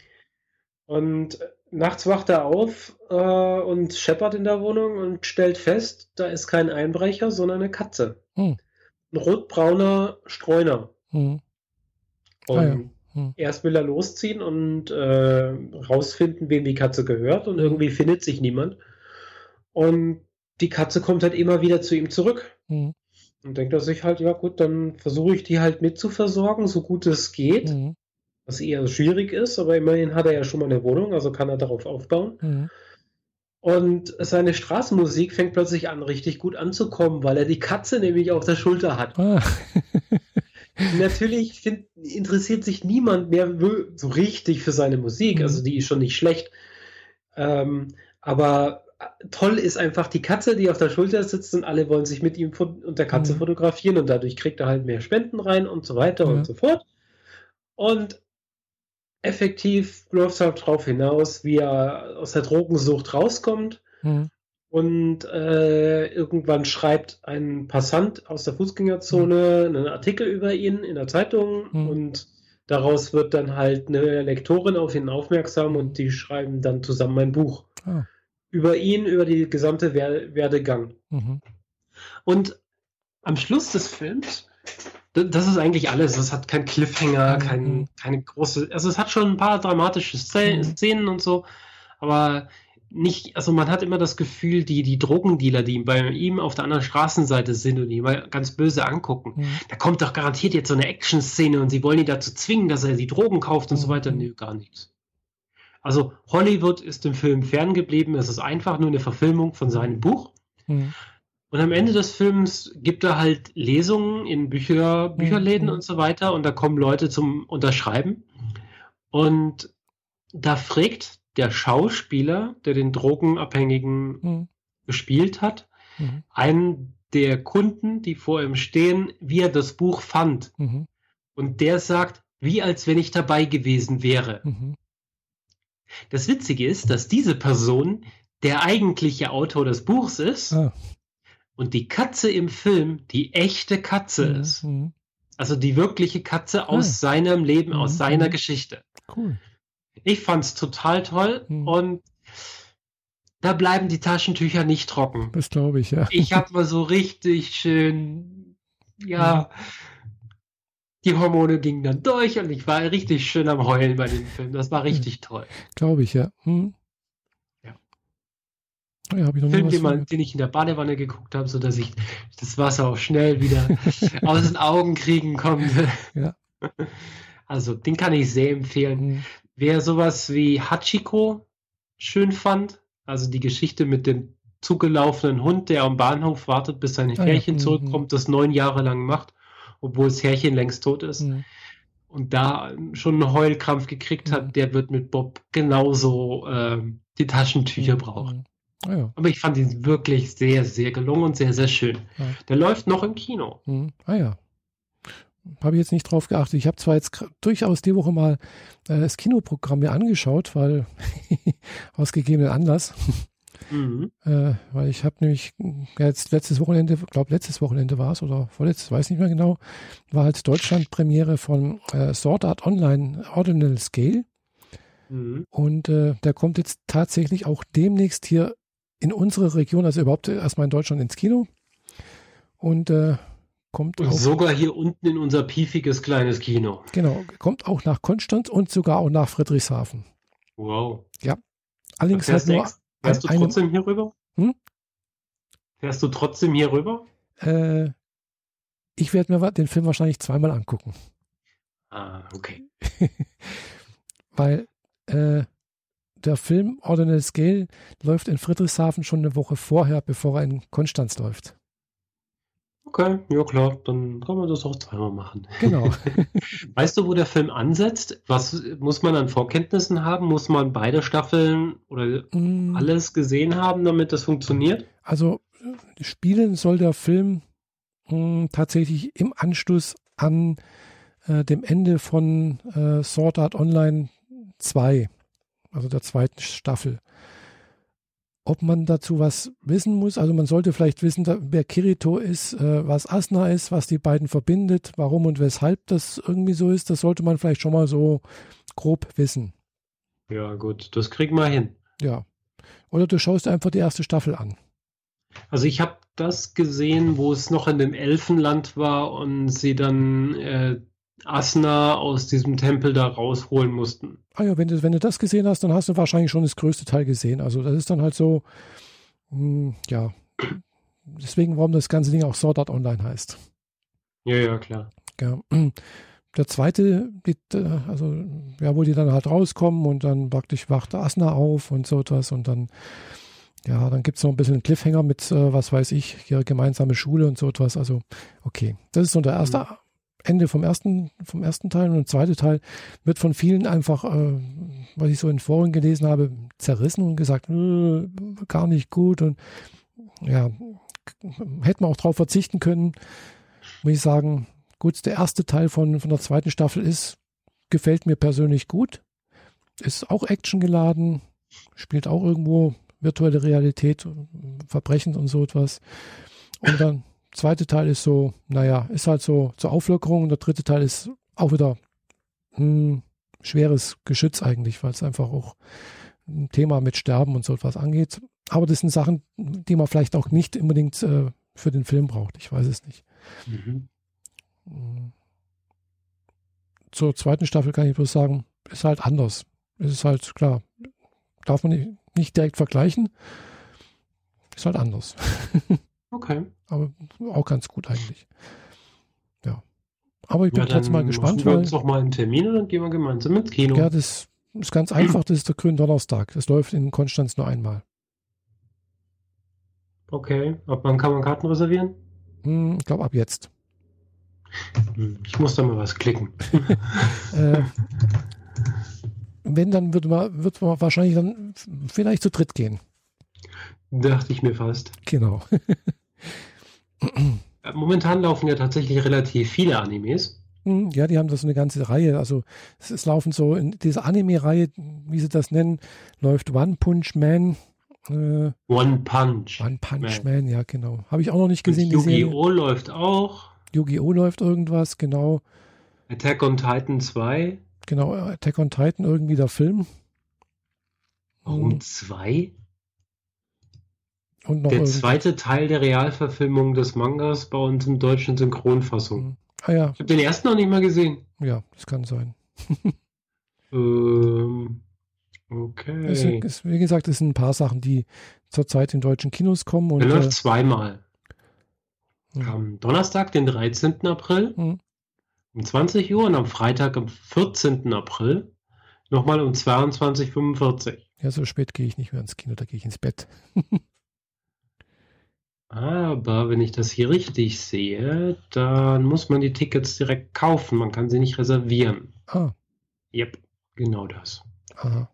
Speaker 1: Und nachts wacht er auf äh, und scheppert in der Wohnung und stellt fest, da ist kein Einbrecher, sondern eine Katze. Mhm. Ein rotbrauner Streuner. Und ah, ja. hm. erst will er losziehen und äh, rausfinden, wem die Katze gehört und irgendwie findet sich niemand. Und die Katze kommt halt immer wieder zu ihm zurück. Mhm. Und denkt er sich halt, ja gut, dann versuche ich die halt mitzuversorgen, so gut es geht. Mhm. Was eher schwierig ist, aber immerhin hat er ja schon mal eine Wohnung, also kann er darauf aufbauen. Mhm. Und seine Straßenmusik fängt plötzlich an, richtig gut anzukommen, weil er die Katze nämlich auf der Schulter hat. Ah. Natürlich find, interessiert sich niemand mehr so richtig für seine Musik. Also die ist schon nicht schlecht. Ähm, aber toll ist einfach die Katze, die auf der Schulter sitzt und alle wollen sich mit ihm und der Katze mhm. fotografieren und dadurch kriegt er halt mehr Spenden rein und so weiter mhm. und so fort. Und effektiv läuft es halt darauf hinaus, wie er aus der Drogensucht rauskommt. Mhm. Und äh, irgendwann schreibt ein Passant aus der Fußgängerzone mhm. einen Artikel über ihn in der Zeitung mhm. und daraus wird dann halt eine Lektorin auf ihn aufmerksam und die schreiben dann zusammen ein Buch. Ah über ihn, über die gesamte Werdegang. Mhm. Und am Schluss des Films, das ist eigentlich alles. Es hat keinen Cliffhanger, mhm. kein, keine große. Also es hat schon ein paar dramatische mhm. Szenen und so, aber nicht, also man hat immer das Gefühl, die, die Drogendealer, die bei ihm auf der anderen Straßenseite sind und ihn mal ganz böse angucken, mhm. da kommt doch garantiert jetzt so eine Action-Szene und sie wollen ihn dazu zwingen, dass er die Drogen kauft und mhm. so weiter. Nö, gar nichts. Also Hollywood ist dem Film ferngeblieben. Es ist einfach nur eine Verfilmung von seinem Buch. Mhm. Und am Ende des Films gibt er halt Lesungen in Bücher, Bücherläden mhm. und so weiter. Und da kommen Leute zum Unterschreiben. Und da fragt der Schauspieler, der den Drogenabhängigen mhm. gespielt hat, mhm. einen der Kunden, die vor ihm stehen, wie er das Buch fand. Mhm. Und der sagt, wie als wenn ich dabei gewesen wäre. Mhm. Das Witzige ist, dass diese Person der eigentliche Autor des Buchs ist ah. und die Katze im Film die echte Katze mhm. ist. Also die wirkliche Katze aus ah. seinem Leben, mhm. aus seiner Geschichte. Cool. Ich fand's total toll mhm. und da bleiben die Taschentücher nicht trocken.
Speaker 2: Das glaube ich, ja.
Speaker 1: Ich habe mal so richtig schön, ja, die Hormone gingen dann durch und ich war richtig schön am Heulen bei dem Film. Das war richtig toll.
Speaker 2: Glaube ich, ja. Hm.
Speaker 1: Ja. Ja ich Film, den, man, den ich in der Badewanne geguckt habe, sodass ich das Wasser auch schnell wieder aus den Augen kriegen konnte. Ja. Also, den kann ich sehr empfehlen. Mhm. Wer sowas wie Hachiko schön fand, also die Geschichte mit dem zugelaufenen Hund, der am Bahnhof wartet, bis sein ah, ja. zurückkommt, das neun Jahre lang macht obwohl das Härchen längst tot ist. Mhm. Und da schon einen Heulkrampf gekriegt hat, mhm. der wird mit Bob genauso äh, die Taschentücher mhm. brauchen. Ah, ja. Aber ich fand ihn wirklich sehr, sehr gelungen und sehr, sehr schön. Ja. Der läuft noch im Kino.
Speaker 2: Mhm. Ah ja. Habe ich jetzt nicht drauf geachtet. Ich habe zwar jetzt durchaus die Woche mal äh, das Kinoprogramm mir angeschaut, weil aus gegebenen Anlass. Mhm. Äh, weil ich habe nämlich jetzt letztes Wochenende, glaube letztes Wochenende war es oder vorletztes, weiß nicht mehr genau, war halt Deutschland-Premiere von äh, Sword Art Online Ordinal Scale. Mhm. Und äh, der kommt jetzt tatsächlich auch demnächst hier in unsere Region, also überhaupt erstmal in Deutschland ins Kino. Und äh, kommt
Speaker 1: auch, sogar hier unten in unser piefiges kleines Kino.
Speaker 2: Genau, kommt auch nach Konstanz und sogar auch nach Friedrichshafen.
Speaker 1: Wow.
Speaker 2: Ja. Allerdings halt nur,
Speaker 1: Fährst du trotzdem hier rüber? Hm? Fährst du trotzdem hier rüber?
Speaker 2: Äh, ich werde mir den Film wahrscheinlich zweimal angucken.
Speaker 1: Ah, okay.
Speaker 2: Weil äh, der Film Ordinal Scale läuft in Friedrichshafen schon eine Woche vorher, bevor er in Konstanz läuft.
Speaker 1: Okay, ja klar, dann kann man das auch zweimal machen.
Speaker 2: Genau.
Speaker 1: weißt du, wo der Film ansetzt? Was muss man an Vorkenntnissen haben? Muss man beide Staffeln oder mm. alles gesehen haben, damit das funktioniert?
Speaker 2: Also spielen soll der Film mh, hm, tatsächlich im Anschluss an äh, dem Ende von äh, Sword Art Online 2, also der zweiten Staffel. Ob man dazu was wissen muss, also man sollte vielleicht wissen, wer Kirito ist, äh, was Asna ist, was die beiden verbindet, warum und weshalb das irgendwie so ist, das sollte man vielleicht schon mal so grob wissen.
Speaker 1: Ja, gut, das kriegen wir hin.
Speaker 2: Ja. Oder du schaust einfach die erste Staffel an.
Speaker 1: Also ich habe das gesehen, wo es noch in dem Elfenland war und sie dann äh, Asna aus diesem Tempel da rausholen mussten.
Speaker 2: Ah ja, wenn du, wenn du das gesehen hast, dann hast du wahrscheinlich schon das größte Teil gesehen. Also das ist dann halt so, mh, hm, ja, deswegen, warum das ganze Ding auch Sword Art Online heißt.
Speaker 1: Ja, ja, klar.
Speaker 2: Ja. Der zweite, die, also ja, wo die dann halt rauskommen und dann praktisch wacht Asna auf und so etwas und dann ja, dann gibt es noch ein bisschen einen Cliffhanger mit, äh, was weiß ich, ihre gemeinsame Schule und so etwas. Also, okay. Das ist so der erste mhm. Ende vom ersten, vom ersten Teil. Und der zweite Teil wird von vielen einfach, äh, was ich so in Foren gelesen habe, zerrissen und gesagt, äh, gar nicht gut. Und ja, hätte man auch darauf verzichten können, muss ich sagen, gut, der erste Teil von, von der zweiten Staffel ist, gefällt mir persönlich gut. Ist auch actiongeladen, spielt auch irgendwo virtuelle Realität, Verbrechen und so etwas. Und dann zweite Teil ist so, naja, ist halt so zur Auflockerung. Und der dritte Teil ist auch wieder hm, schweres Geschütz eigentlich, weil es einfach auch ein Thema mit Sterben und so etwas angeht. Aber das sind Sachen, die man vielleicht auch nicht unbedingt äh, für den Film braucht. Ich weiß es nicht. Mhm. Hm. Zur zweiten Staffel kann ich bloß sagen, ist halt anders. Es ist halt klar, darf man nicht, nicht direkt vergleichen. Ist halt anders.
Speaker 1: Okay.
Speaker 2: Aber auch ganz gut eigentlich. Ja. Aber ich bin ja, trotzdem mal gespannt.
Speaker 1: Wir uns noch mal einen Termin und dann gehen wir gemeinsam ins Kino.
Speaker 2: Ja, das ist ganz einfach. Das ist der grüne Donnerstag. Das läuft in Konstanz nur einmal.
Speaker 1: Okay. Ab wann kann man Karten reservieren?
Speaker 2: Hm, ich glaube, ab jetzt.
Speaker 1: Ich muss da mal was klicken.
Speaker 2: äh, wenn, dann wird man, wird man wahrscheinlich dann vielleicht zu dritt gehen.
Speaker 1: Dachte ich mir fast.
Speaker 2: Genau.
Speaker 1: Momentan laufen ja tatsächlich relativ viele Animes.
Speaker 2: Hm, ja, die haben das so eine ganze Reihe. Also es, es laufen so in dieser Anime-Reihe, wie sie das nennen, läuft One Punch Man.
Speaker 1: Äh, One Punch.
Speaker 2: One Punch Man, Man ja, genau. Habe ich auch noch nicht gesehen.
Speaker 1: Yu-Gi-Oh! läuft auch.
Speaker 2: Yu-Gi-Oh! läuft irgendwas, genau.
Speaker 1: Attack on Titan 2.
Speaker 2: Genau, Attack on Titan, irgendwie der Film.
Speaker 1: Warum 2? Der irgendwie. zweite Teil der Realverfilmung des Mangas bei uns im deutschen Synchronfassung. Mhm.
Speaker 2: Ah ja.
Speaker 1: Ich habe den ersten noch nicht mal gesehen.
Speaker 2: Ja, das kann sein.
Speaker 1: ähm, okay.
Speaker 2: Es ist, wie gesagt, es sind ein paar Sachen, die zurzeit in deutschen Kinos kommen. Und,
Speaker 1: der läuft äh, zweimal. Mhm. Am Donnerstag, den 13. April, mhm. um 20 Uhr und am Freitag, am 14. April, nochmal um 22.45 Uhr.
Speaker 2: Ja, so spät gehe ich nicht mehr ins Kino, da gehe ich ins Bett.
Speaker 1: Aber wenn ich das hier richtig sehe, dann muss man die Tickets direkt kaufen. Man kann sie nicht reservieren.
Speaker 2: Ah.
Speaker 1: Yep, genau das.
Speaker 2: Aha.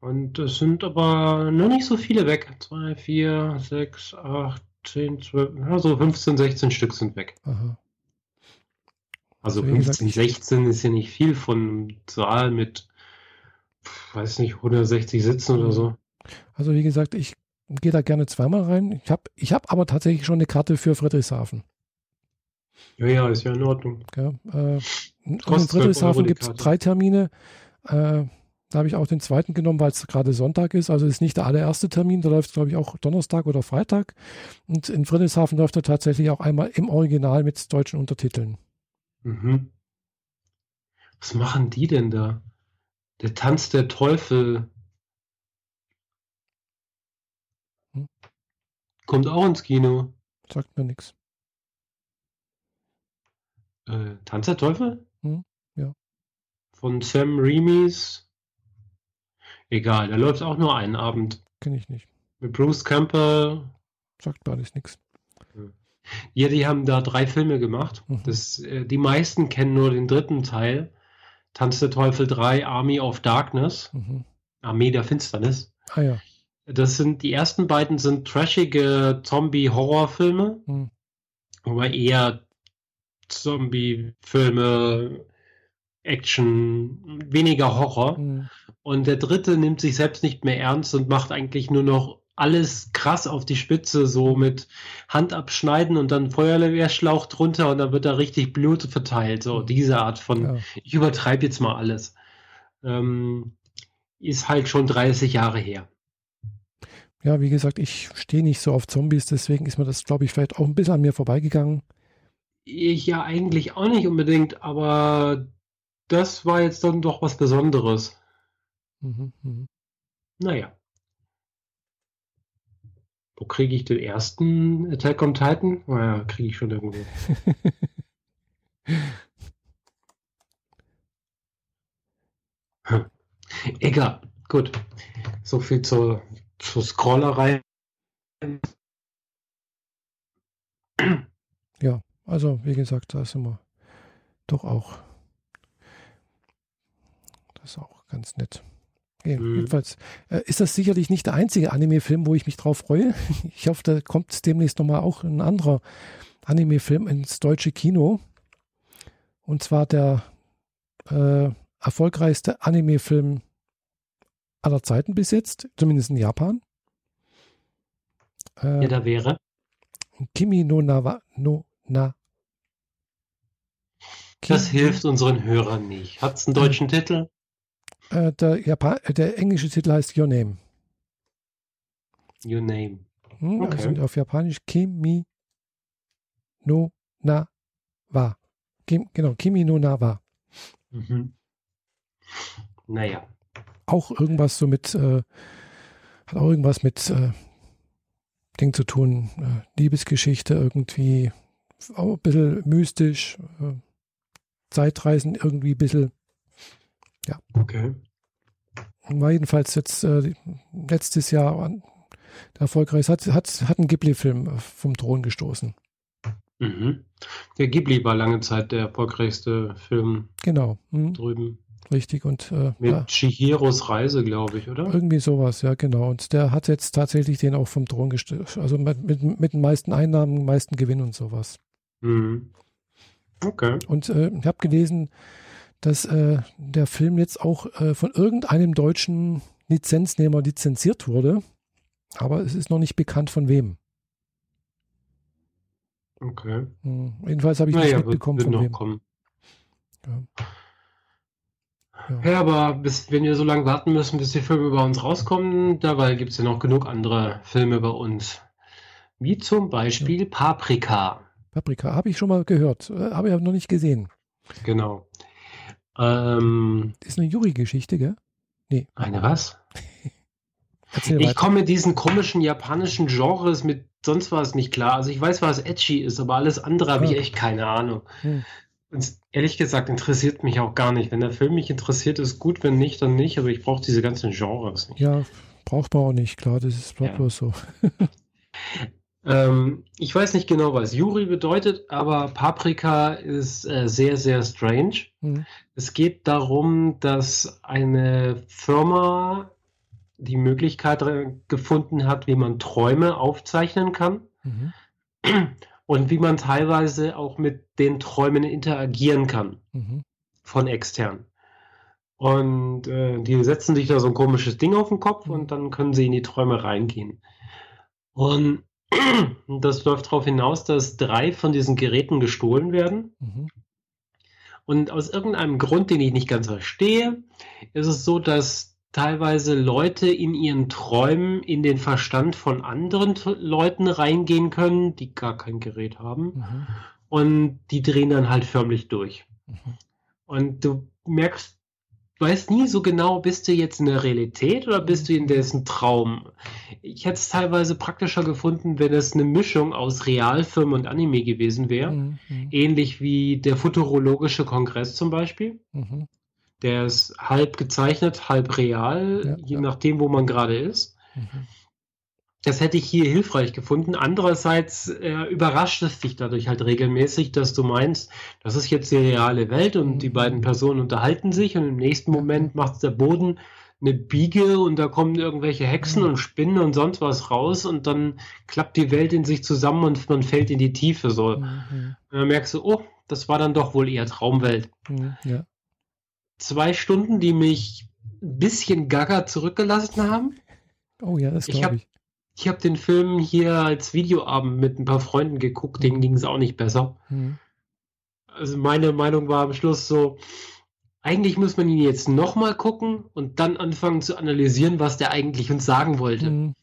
Speaker 1: Und es sind aber noch nicht so viele weg. 2, 4, 6, 8, 10, 12, also 15, 16 Stück sind weg.
Speaker 2: Aha.
Speaker 1: Also, also 15, 16 ist ja nicht viel von Saal mit, weiß nicht, 160 Sitzen oder so.
Speaker 2: Also wie gesagt, ich gehe da gerne zweimal rein. Ich habe ich hab aber tatsächlich schon eine Karte für Friedrichshafen.
Speaker 1: Ja, ja, ist ja in Ordnung.
Speaker 2: Ja, äh, in Friedrichshafen gibt es drei Termine. Äh, da habe ich auch den zweiten genommen, weil es gerade Sonntag ist. Also ist nicht der allererste Termin. Da läuft, glaube ich, auch Donnerstag oder Freitag. Und in Friedrichshafen läuft er tatsächlich auch einmal im Original mit deutschen Untertiteln.
Speaker 1: Mhm. Was machen die denn da? Der Tanz der Teufel Kommt auch ins Kino.
Speaker 2: Sagt mir nichts.
Speaker 1: Äh, Tanz der Teufel?
Speaker 2: Hm, ja.
Speaker 1: Von Sam Reemies. Egal, der läuft auch nur einen Abend.
Speaker 2: Kenne ich nicht.
Speaker 1: Mit Bruce Campbell.
Speaker 2: Sagt mir alles nichts.
Speaker 1: Ja, die haben da drei Filme gemacht. Mhm. Das, äh, die meisten kennen nur den dritten Teil. Tanz der Teufel 3, Army of Darkness. Mhm. Armee der Finsternis.
Speaker 2: Ah ja.
Speaker 1: Das sind, die ersten beiden sind trashige Zombie-Horrorfilme. Mhm. Aber eher Zombie-Filme, Action, weniger Horror. Mhm. Und der dritte nimmt sich selbst nicht mehr ernst und macht eigentlich nur noch alles krass auf die Spitze, so mit Hand abschneiden und dann Feuerwehrschlauch drunter und dann wird da richtig Blut verteilt. So mhm. diese Art von, ja. ich übertreibe jetzt mal alles. Ähm, ist halt schon 30 Jahre her.
Speaker 2: Ja, wie gesagt, ich stehe nicht so auf Zombies, deswegen ist mir das, glaube ich, vielleicht auch ein bisschen an mir vorbeigegangen.
Speaker 1: Ich ja eigentlich auch nicht unbedingt, aber das war jetzt dann doch was Besonderes. Mhm, mh. Naja. Wo kriege ich den ersten Attack on Titan? Naja, kriege ich schon irgendwo. Egal, gut. So viel zur, zur Scrollerei.
Speaker 2: Ja, also wie gesagt, da sind wir doch auch. Das ist auch ganz nett. Mhm. Jedenfalls äh, ist das sicherlich nicht der einzige Anime-Film, wo ich mich drauf freue. Ich hoffe, da kommt demnächst nochmal auch ein anderer Anime-Film ins deutsche Kino. Und zwar der äh, erfolgreichste Anime-Film aller Zeiten bis jetzt, zumindest in Japan.
Speaker 1: Äh, ja, da wäre.
Speaker 2: Kimi no Nawa, no Na.
Speaker 1: Kimi, das hilft unseren Hörern nicht. Hat es einen deutschen äh, Titel?
Speaker 2: Äh, der, Japan der englische Titel heißt Your Name.
Speaker 1: Your Name.
Speaker 2: Hm, okay. Also auf Japanisch Kimi no na wa. Kim, genau, Kimi no na wa. Mhm.
Speaker 1: Naja.
Speaker 2: Auch irgendwas so mit, äh, hat auch irgendwas mit äh, Ding zu tun, äh, Liebesgeschichte irgendwie, auch ein bisschen mystisch, äh, Zeitreisen irgendwie ein bisschen ja.
Speaker 1: Okay.
Speaker 2: War jedenfalls jetzt äh, letztes Jahr erfolgreich. Hat, hat, hat einen Ghibli-Film vom Thron gestoßen.
Speaker 1: Mhm. Der Ghibli war lange Zeit der erfolgreichste Film
Speaker 2: genau.
Speaker 1: Mhm. drüben.
Speaker 2: Richtig und äh,
Speaker 1: mit ja. Chihiros Reise, glaube ich, oder?
Speaker 2: Irgendwie sowas, ja, genau. Und der hat jetzt tatsächlich den auch vom Thron gestoßen. Also mit, mit, mit, den meisten Einnahmen, meisten Gewinn und sowas.
Speaker 1: Mhm. Okay.
Speaker 2: Und äh, ich habe gelesen, dass äh, der Film jetzt auch äh, von irgendeinem deutschen Lizenznehmer lizenziert wurde, aber es ist noch nicht bekannt von wem.
Speaker 1: Okay.
Speaker 2: Hm, jedenfalls habe ich naja, nicht mitbekommen wird, wird von wem. Kommen.
Speaker 1: Ja. Ja. aber bis, wenn wir so lange warten müssen, bis die Filme bei uns rauskommen, dabei gibt es ja noch genug andere Filme bei uns. Wie zum Beispiel ja. Paprika.
Speaker 2: Paprika, habe ich schon mal gehört, äh, habe ich aber noch nicht gesehen.
Speaker 1: Genau. Ähm,
Speaker 2: das ist eine Yuri-Geschichte, gell?
Speaker 1: Nee. Eine was? ich komme mit diesen komischen japanischen Genres mit sonst was nicht klar. Also ich weiß, was Edgy ist, aber alles andere habe ich ah. echt keine Ahnung. Hm. Ehrlich gesagt interessiert mich auch gar nicht. Wenn der Film mich interessiert, ist gut. Wenn nicht, dann nicht. Aber ich brauche diese ganzen Genres nicht.
Speaker 2: Ja, braucht man auch nicht. Klar, das ist ja. bloß so.
Speaker 1: Ähm, ich weiß nicht genau, was Yuri bedeutet, aber Paprika ist äh, sehr, sehr strange. Mhm. Es geht darum, dass eine Firma die Möglichkeit gefunden hat, wie man Träume aufzeichnen kann mhm. und wie man teilweise auch mit den Träumen interagieren kann mhm. von extern. Und äh, die setzen sich da so ein komisches Ding auf den Kopf und mhm. dann können sie in die Träume reingehen. Und das läuft darauf hinaus, dass drei von diesen Geräten gestohlen werden. Mhm. Und aus irgendeinem Grund, den ich nicht ganz verstehe, ist es so, dass teilweise Leute in ihren Träumen in den Verstand von anderen Leuten reingehen können, die gar kein Gerät haben. Mhm. Und die drehen dann halt förmlich durch. Mhm. Und du merkst weißt nie so genau, bist du jetzt in der Realität oder bist du in dessen Traum. Ich hätte es teilweise praktischer gefunden, wenn es eine Mischung aus Realfilm und Anime gewesen wäre. Mhm. Ähnlich wie der Futurologische Kongress zum Beispiel. Mhm. Der ist halb gezeichnet, halb real, ja, je ja. nachdem, wo man gerade ist. Mhm. das hätte ich hier hilfreich gefunden. Andererseits äh, überrascht es dich dadurch halt regelmäßig, dass du meinst, das ist jetzt die reale Welt und mhm. die beiden Personen unterhalten sich und im nächsten Moment macht der Boden eine Biege und da kommen irgendwelche Hexen mhm. und Spinnen und sonst was raus und dann klappt die Welt in sich zusammen und man fällt in die Tiefe so. Mhm. Und dann merkst du, oh, das war dann doch wohl eher Traumwelt. Mhm, ja. Zwei Stunden, die mich ein bisschen gaga zurückgelassen haben.
Speaker 2: Oh ja, das glaube ich.
Speaker 1: Ich habe den Film hier als Videoabend mit ein paar Freunden geguckt, denen ging es auch nicht besser. Mhm. Also meine Meinung war am Schluss so, eigentlich muss man ihn jetzt nochmal gucken und dann anfangen zu analysieren, was der eigentlich uns sagen wollte. Mhm.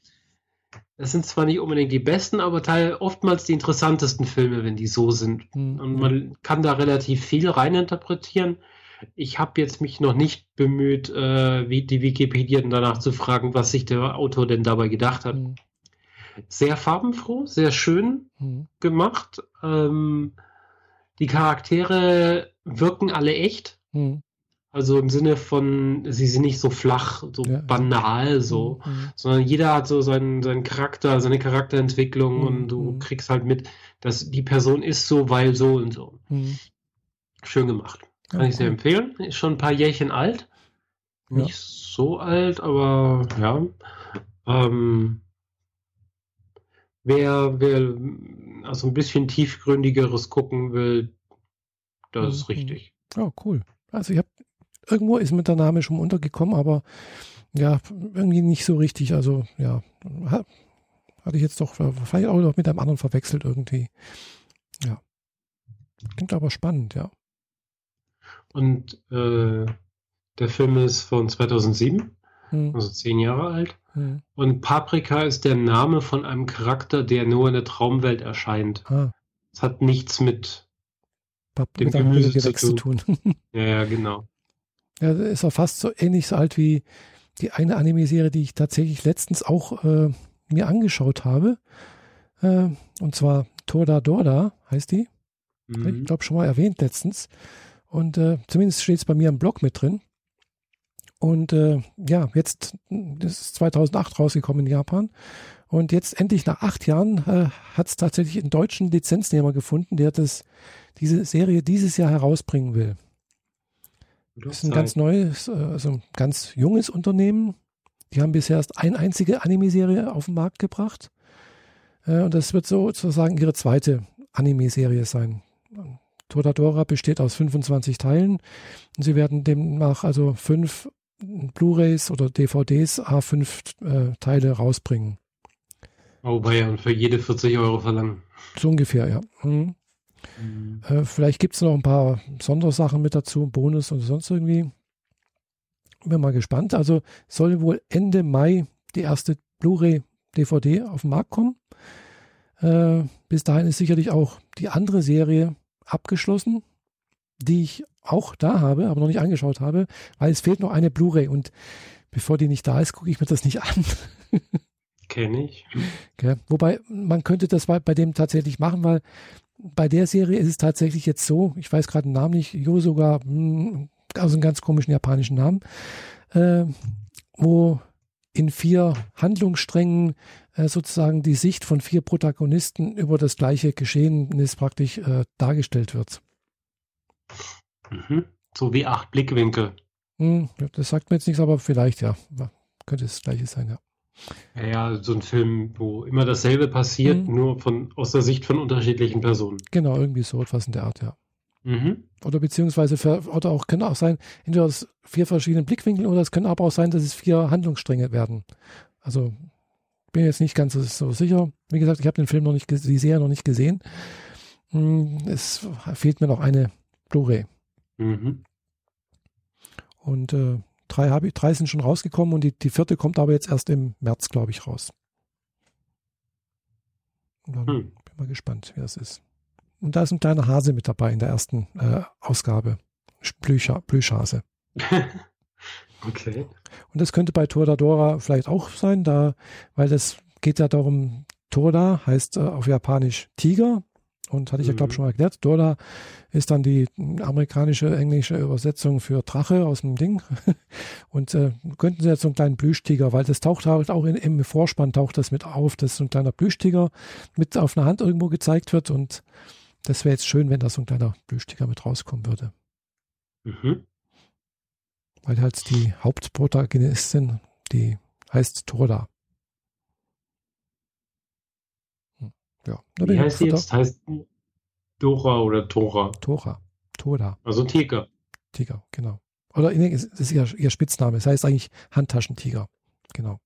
Speaker 1: Das sind zwar nicht unbedingt die besten, aber teil, oftmals die interessantesten Filme, wenn die so sind. Mhm. Und man kann da relativ viel reininterpretieren. Ich habe jetzt mich noch nicht bemüht, äh, wie die Wikipedia danach zu fragen, was sich der Autor denn dabei gedacht hat. Mhm. Sehr farbenfroh, sehr schön mhm. gemacht. Ähm, die Charaktere wirken alle echt. Mhm. Also im Sinne von, sie sind nicht so flach, so ja. banal, so, mhm. sondern jeder hat so seinen, seinen Charakter, seine Charakterentwicklung mhm. und du mhm. kriegst halt mit, dass die Person ist so, weil so und so. Mhm. Schön gemacht. Kann ja, ich sehr empfehlen. Ist schon ein paar Jährchen alt. Ja. Nicht so alt, aber ja. Ähm, wer, wer also ein bisschen tiefgründigeres gucken will, das ist richtig.
Speaker 2: Oh, cool. Also ich habe irgendwo ist mir der Name schon untergekommen, aber ja, irgendwie nicht so richtig. Also ja, hatte ich jetzt doch vielleicht auch noch mit einem anderen verwechselt irgendwie. Ja. Klingt aber spannend, ja.
Speaker 1: Und äh, der Film ist von 2007, hm. also zehn Jahre alt. Hm. Und Paprika ist der Name von einem Charakter, der nur in der Traumwelt erscheint. Ah. Es hat nichts mit
Speaker 2: Pap dem Gemüse zu tun. zu
Speaker 1: tun. ja, ja, genau.
Speaker 2: Ja, ist auch fast so ähnlich so alt wie die eine Anime-Serie, die ich tatsächlich letztens auch äh, mir angeschaut habe. Äh, und zwar Torda Dorda heißt die. Mhm. Ich glaube schon mal erwähnt letztens. Und äh, zumindest steht es bei mir im Blog mit drin. Und äh, ja, jetzt das ist 2008 rausgekommen in Japan. Und jetzt endlich nach acht Jahren äh, hat es tatsächlich einen deutschen Lizenznehmer gefunden, der das, diese Serie dieses Jahr herausbringen will. Das ist ein ganz neues, äh, also ein ganz junges Unternehmen. Die haben bisher erst eine einzige Anime-Serie auf den Markt gebracht. Äh, und das wird sozusagen ihre zweite Anime-Serie sein. Totadora besteht aus 25 Teilen. Und sie werden demnach also fünf Blu-rays oder DVDs A5 äh, Teile rausbringen.
Speaker 1: Oh, ja, und für jede 40 Euro verlangen.
Speaker 2: So ungefähr, ja. Mhm. Mhm. Äh, vielleicht gibt es noch ein paar Sondersachen mit dazu, Bonus oder sonst irgendwie. Bin mal gespannt. Also soll wohl Ende Mai die erste Blu-ray DVD auf den Markt kommen. Äh, bis dahin ist sicherlich auch die andere Serie abgeschlossen, die ich auch da habe, aber noch nicht angeschaut habe, weil es fehlt noch eine Blu-ray und bevor die nicht da ist, gucke ich mir das nicht an.
Speaker 1: Kenne ich.
Speaker 2: Okay. Wobei man könnte das bei dem tatsächlich machen, weil bei der Serie ist es tatsächlich jetzt so, ich weiß gerade den Namen nicht, Jo sogar, hm, also einen ganz komischen japanischen Namen, äh, wo in vier Handlungssträngen äh, sozusagen die Sicht von vier Protagonisten über das gleiche Geschehnis praktisch äh, dargestellt wird.
Speaker 1: Mhm. So wie acht Blickwinkel.
Speaker 2: Hm, das sagt mir jetzt nichts, aber vielleicht ja. Könnte das gleiche sein, ja.
Speaker 1: Ja, ja, so ein Film, wo immer dasselbe passiert, mhm. nur von, aus der Sicht von unterschiedlichen Personen.
Speaker 2: Genau, irgendwie so etwas in der Art, ja. Mhm. Oder beziehungsweise, für, oder auch, können auch sein, entweder aus vier verschiedenen Blickwinkeln oder es können aber auch sein, dass es vier Handlungsstränge werden. Also, bin jetzt nicht ganz so sicher. Wie gesagt, ich habe den Film noch nicht, die Serie noch nicht gesehen. Hm, es fehlt mir noch eine Blu-ray. Mhm. Und äh, Drei, hab ich, drei sind schon rausgekommen und die, die vierte kommt aber jetzt erst im März, glaube ich, raus. Und dann hm. bin mal gespannt, wie das ist. Und da ist ein kleiner Hase mit dabei in der ersten äh, Ausgabe. Plüscha, Plüschhase.
Speaker 1: okay.
Speaker 2: Und das könnte bei Toradora vielleicht auch sein, da, weil das geht ja darum, Toda heißt äh, auf Japanisch Tiger Und hatte ich ja, glaube ich, mhm. schon mal erklärt. Dora ist dann die amerikanische, englische Übersetzung für Drache aus dem Ding. Und äh, könnten sie jetzt so einen kleinen Plüschtiger, weil das taucht halt auch in, im Vorspann taucht das mit auf, dass so ein kleiner Plüschtiger mit auf einer Hand irgendwo gezeigt wird. Und das wäre jetzt schön, wenn da so ein kleiner Plüschtiger mit rauskommen würde. Mhm. Weil halt die Hauptprotagonistin, die heißt Toda.
Speaker 1: Ja. Wie heißt sie jetzt? Heißt Dora oder Tora?
Speaker 2: Tora. Tora.
Speaker 1: Also Tiger.
Speaker 2: Tiger, genau. Oder das ist ihr, ihr Spitzname. Es heißt eigentlich Handtaschentiger. Genau.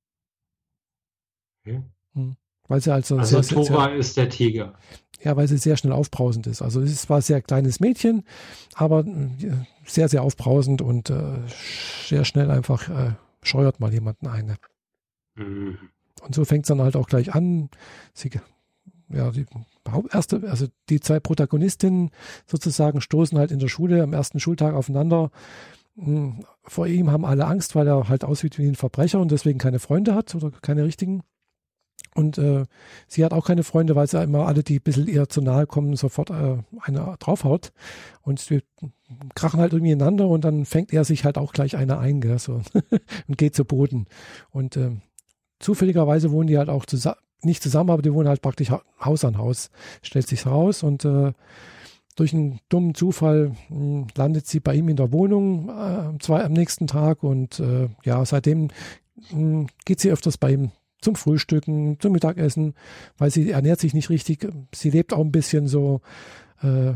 Speaker 2: Okay. Hm. Weil sie also,
Speaker 1: also sehr, Tora sehr, ist der Tiger.
Speaker 2: Ja, weil sie sehr schnell aufbrausend ist. Also es ist zwar ein sehr kleines Mädchen, aber äh, sehr, sehr aufbrausend und äh, sehr schnell einfach äh, scheuert mal jemanden ein. Mhm. Und so fängt es dann halt auch gleich an. Sie ja, die erste, also die zwei Protagonistinnen sozusagen stoßen halt in der Schule am ersten Schultag aufeinander. Hm, vor ihm haben alle Angst, weil er halt aussieht wie ein Verbrecher und deswegen keine Freunde hat oder keine richtigen. Und äh, sie hat auch keine Freunde, weil sie immer alle, die ein bisschen eher zu nahe kommen, sofort äh, eine draufhaut. Und sie krachen halt irgendwie ineinander und dann fängt er sich halt auch gleich eine ein, gell, so, und geht zu Boden. Und äh, zufälligerweise wohnen die halt auch zusammen nicht zusammen, aber die wohnen halt praktisch Haus an Haus, stellt sich raus und äh, durch einen dummen Zufall mh, hm, landet sie bei ihm in der Wohnung äh, zwei, am nächsten Tag und äh, ja, seitdem mh, hm, geht sie öfters bei ihm zum Frühstücken, zum Mittagessen, weil sie ernährt sich nicht richtig. Sie lebt auch ein bisschen so, äh,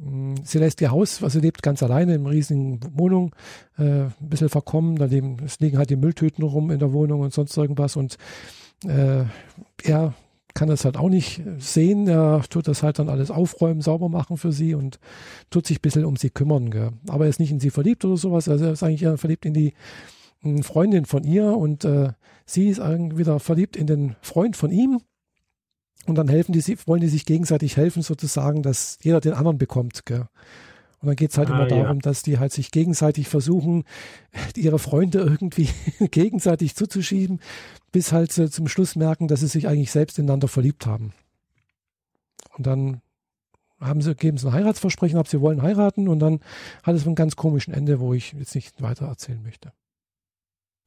Speaker 2: hm, sie lässt ihr Haus, also sie lebt ganz alleine in einer riesigen Wohnung, äh, ein bisschen verkommen, da es liegen halt die Mülltüten rum in der Wohnung und sonst irgendwas und äh, er kann das halt auch nicht sehen. Er tut das halt dann alles aufräumen, sauber machen für sie und tut sich ein bisschen um sie kümmern. Gell. Aber er ist nicht in sie verliebt oder sowas. Also er ist eigentlich eher verliebt in die Freundin von ihr und äh, sie ist wieder verliebt in den Freund von ihm. Und dann helfen die, wollen die sich gegenseitig helfen, sozusagen, dass jeder den anderen bekommt. Gell. Und dann geht es halt ah, immer darum, ja. dass die halt sich gegenseitig versuchen, ihre Freunde irgendwie gegenseitig zuzuschieben, bis halt äh, zum Schluss merken, dass sie sich eigentlich selbst ineinander verliebt haben. Und dann haben sie, geben sie ein Heiratsversprechen ab, sie wollen heiraten und dann hat es einen ganz komischen Ende, wo ich jetzt nicht weiter erzählen möchte.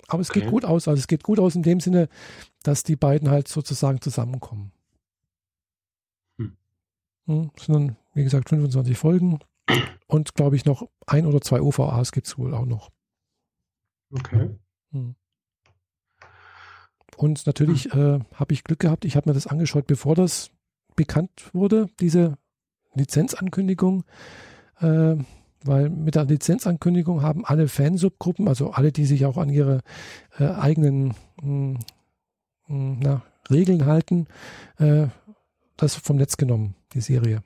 Speaker 2: Aber es okay. geht gut aus, also es geht gut aus in dem Sinne, dass die beiden halt sozusagen zusammenkommen. Hm. Hm, es sind dann, wie gesagt, 25 Folgen und glaube ich noch ein oder zwei OVAs gibt es wohl auch noch.
Speaker 1: Okay. Hm.
Speaker 2: Und natürlich äh, habe ich Glück gehabt, ich habe mir das angeschaut, bevor das bekannt wurde, diese Lizenzankündigung. Äh, weil mit der Lizenzankündigung haben alle Fansubgruppen, also alle, die sich auch an ihre äh, eigenen mh, hm, mh, hm, na, Regeln halten, äh, das vom Netz genommen, die Serie.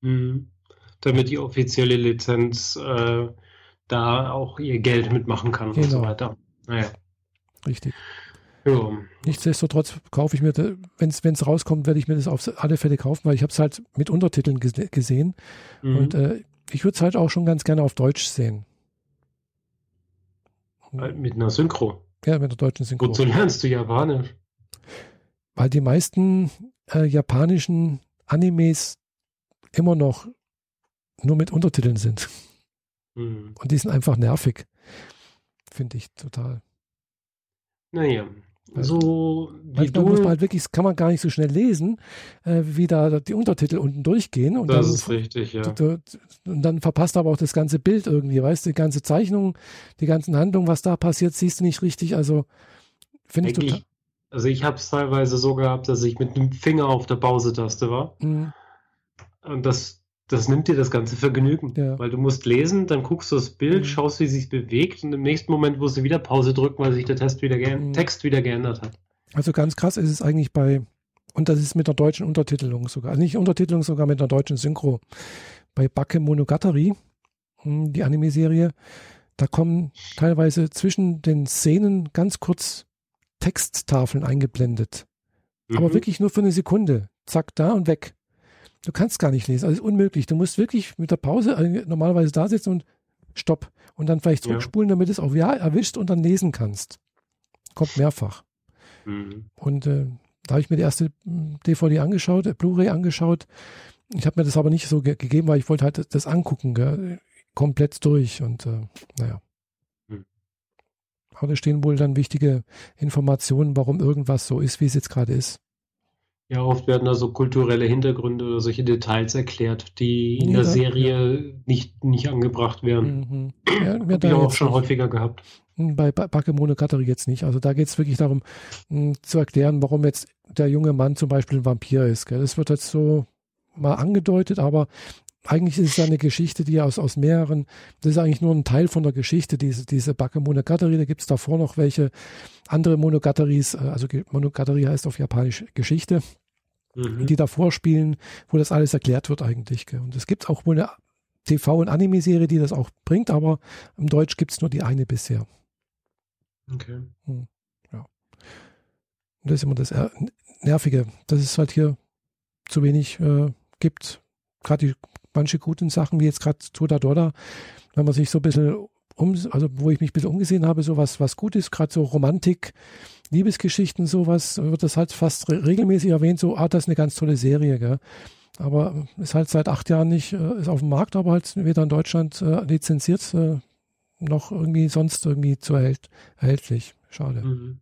Speaker 1: Mhm. Damit die offizielle Lizenz äh, da auch ihr Geld mitmachen kann genau. und so genau. weiter. Naja.
Speaker 2: Richtig. Ja. Nichtsdestotrotz kaufe ich mir, wenn es rauskommt, werde ich mir das auf alle Fälle kaufen, weil ich habe es halt mit Untertiteln gesehen. Mhm. Und äh, ich würde es halt auch schon ganz gerne auf Deutsch sehen.
Speaker 1: Mit einer Synchro.
Speaker 2: Ja, mit der deutschen Synchro.
Speaker 1: Wozu lernst du Japanisch?
Speaker 2: Weil die meisten äh, japanischen Animes immer noch nur mit Untertiteln sind. Mhm. Und die sind einfach nervig. Finde ich total.
Speaker 1: Naja, so
Speaker 2: wie du. muss man halt wirklich, kann man gar nicht so schnell lesen, äh, wie da die Untertitel unten durchgehen. Und
Speaker 1: das
Speaker 2: dann,
Speaker 1: ist richtig, ja.
Speaker 2: Und dann verpasst aber auch das ganze Bild irgendwie, weißt du, die ganze Zeichnung, die ganzen Handlungen, was da passiert, siehst du nicht richtig. Also finde ich total.
Speaker 1: Also ich habe es teilweise so gehabt, dass ich mit dem Finger auf der Pausetaste war. Mhm. Und das das nimmt dir das ganze Vergnügen. Ja. Weil du musst lesen, dann guckst du das Bild, mhm. schaust, wie sich bewegt und im nächsten Moment musst du wieder Pause drücken, weil sich der Test wieder mhm. Text wieder geändert hat.
Speaker 2: Also ganz krass ist es eigentlich bei, und das ist mit der deutschen Untertitelung sogar, also nicht Untertitelung, sogar mit der deutschen Synchro. Bei Backe Monogatari, hm, die Anime-Serie, da kommen teilweise zwischen den Szenen ganz kurz Texttafeln eingeblendet. Mhm. Aber wirklich nur für eine Sekunde. Zack, da und weg. Du kannst gar nicht lesen. Also ist unmöglich. Du musst wirklich mit der Pause äh, normalerweise da sitzen und stopp. Und dann vielleicht zurückspulen, ja. damit es auch ja erwischt und dann lesen kannst. Kommt mehrfach. Mhm. Und äh, da habe ich mir die erste DVD hm, angeschaut, äh, Blu-ray angeschaut. Ich habe mir das aber nicht so ge gegeben, weil ich wollte halt das angucken, gell? komplett durch und äh, naja. Hm. Aber da stehen wohl dann wichtige Informationen, warum irgendwas so ist, wie es jetzt gerade ist.
Speaker 1: Ja, oft werden da so kulturelle Hintergründe oder solche Details erklärt, die in ja, der Serie ja. nicht, nicht angebracht werden. Mhm. Ja, Habe ich auch schon häufiger gehabt.
Speaker 2: Hm, bei Bakemonogatari jetzt nicht. Also da geht es wirklich darum, mh, hm, zu erklären, warum jetzt der junge Mann zum Beispiel ein Vampir ist. Gell? Das wird jetzt so mal angedeutet, aber eigentlich ist es eine Geschichte, die aus, aus mehreren, das ist eigentlich nur ein Teil von der Geschichte, diese, diese Bakemonogatari, da gibt es davor noch welche andere Monogataris, äh, also Monogatari heißt auf Japanisch Geschichte, mhm. die davor spielen, wo das alles erklärt wird eigentlich. Und es gibt auch wohl eine TV- und Anime-Serie, die das auch bringt, aber im Deutsch gibt es nur die eine bisher.
Speaker 1: Okay. Hm.
Speaker 2: Ja. Und das ist immer das Nervige, dass es halt hier zu wenig äh, gibt. Gerade die manche guten Sachen, wie jetzt gerade Toda Doda, wenn man sich so ein bisschen um, also wo ich mich ein bisschen umgesehen habe, so was, was gut ist, gerade so Romantik, Liebesgeschichten, sowas, wird das halt fast re regelmäßig erwähnt, so, ah, das ist eine ganz tolle Serie, gell. Aber ist halt seit acht Jahren nicht, äh, ist auf dem Markt, aber halt weder in Deutschland äh, lizenziert, äh, noch irgendwie sonst irgendwie zu erhält, erhältlich. Schade. Mhm.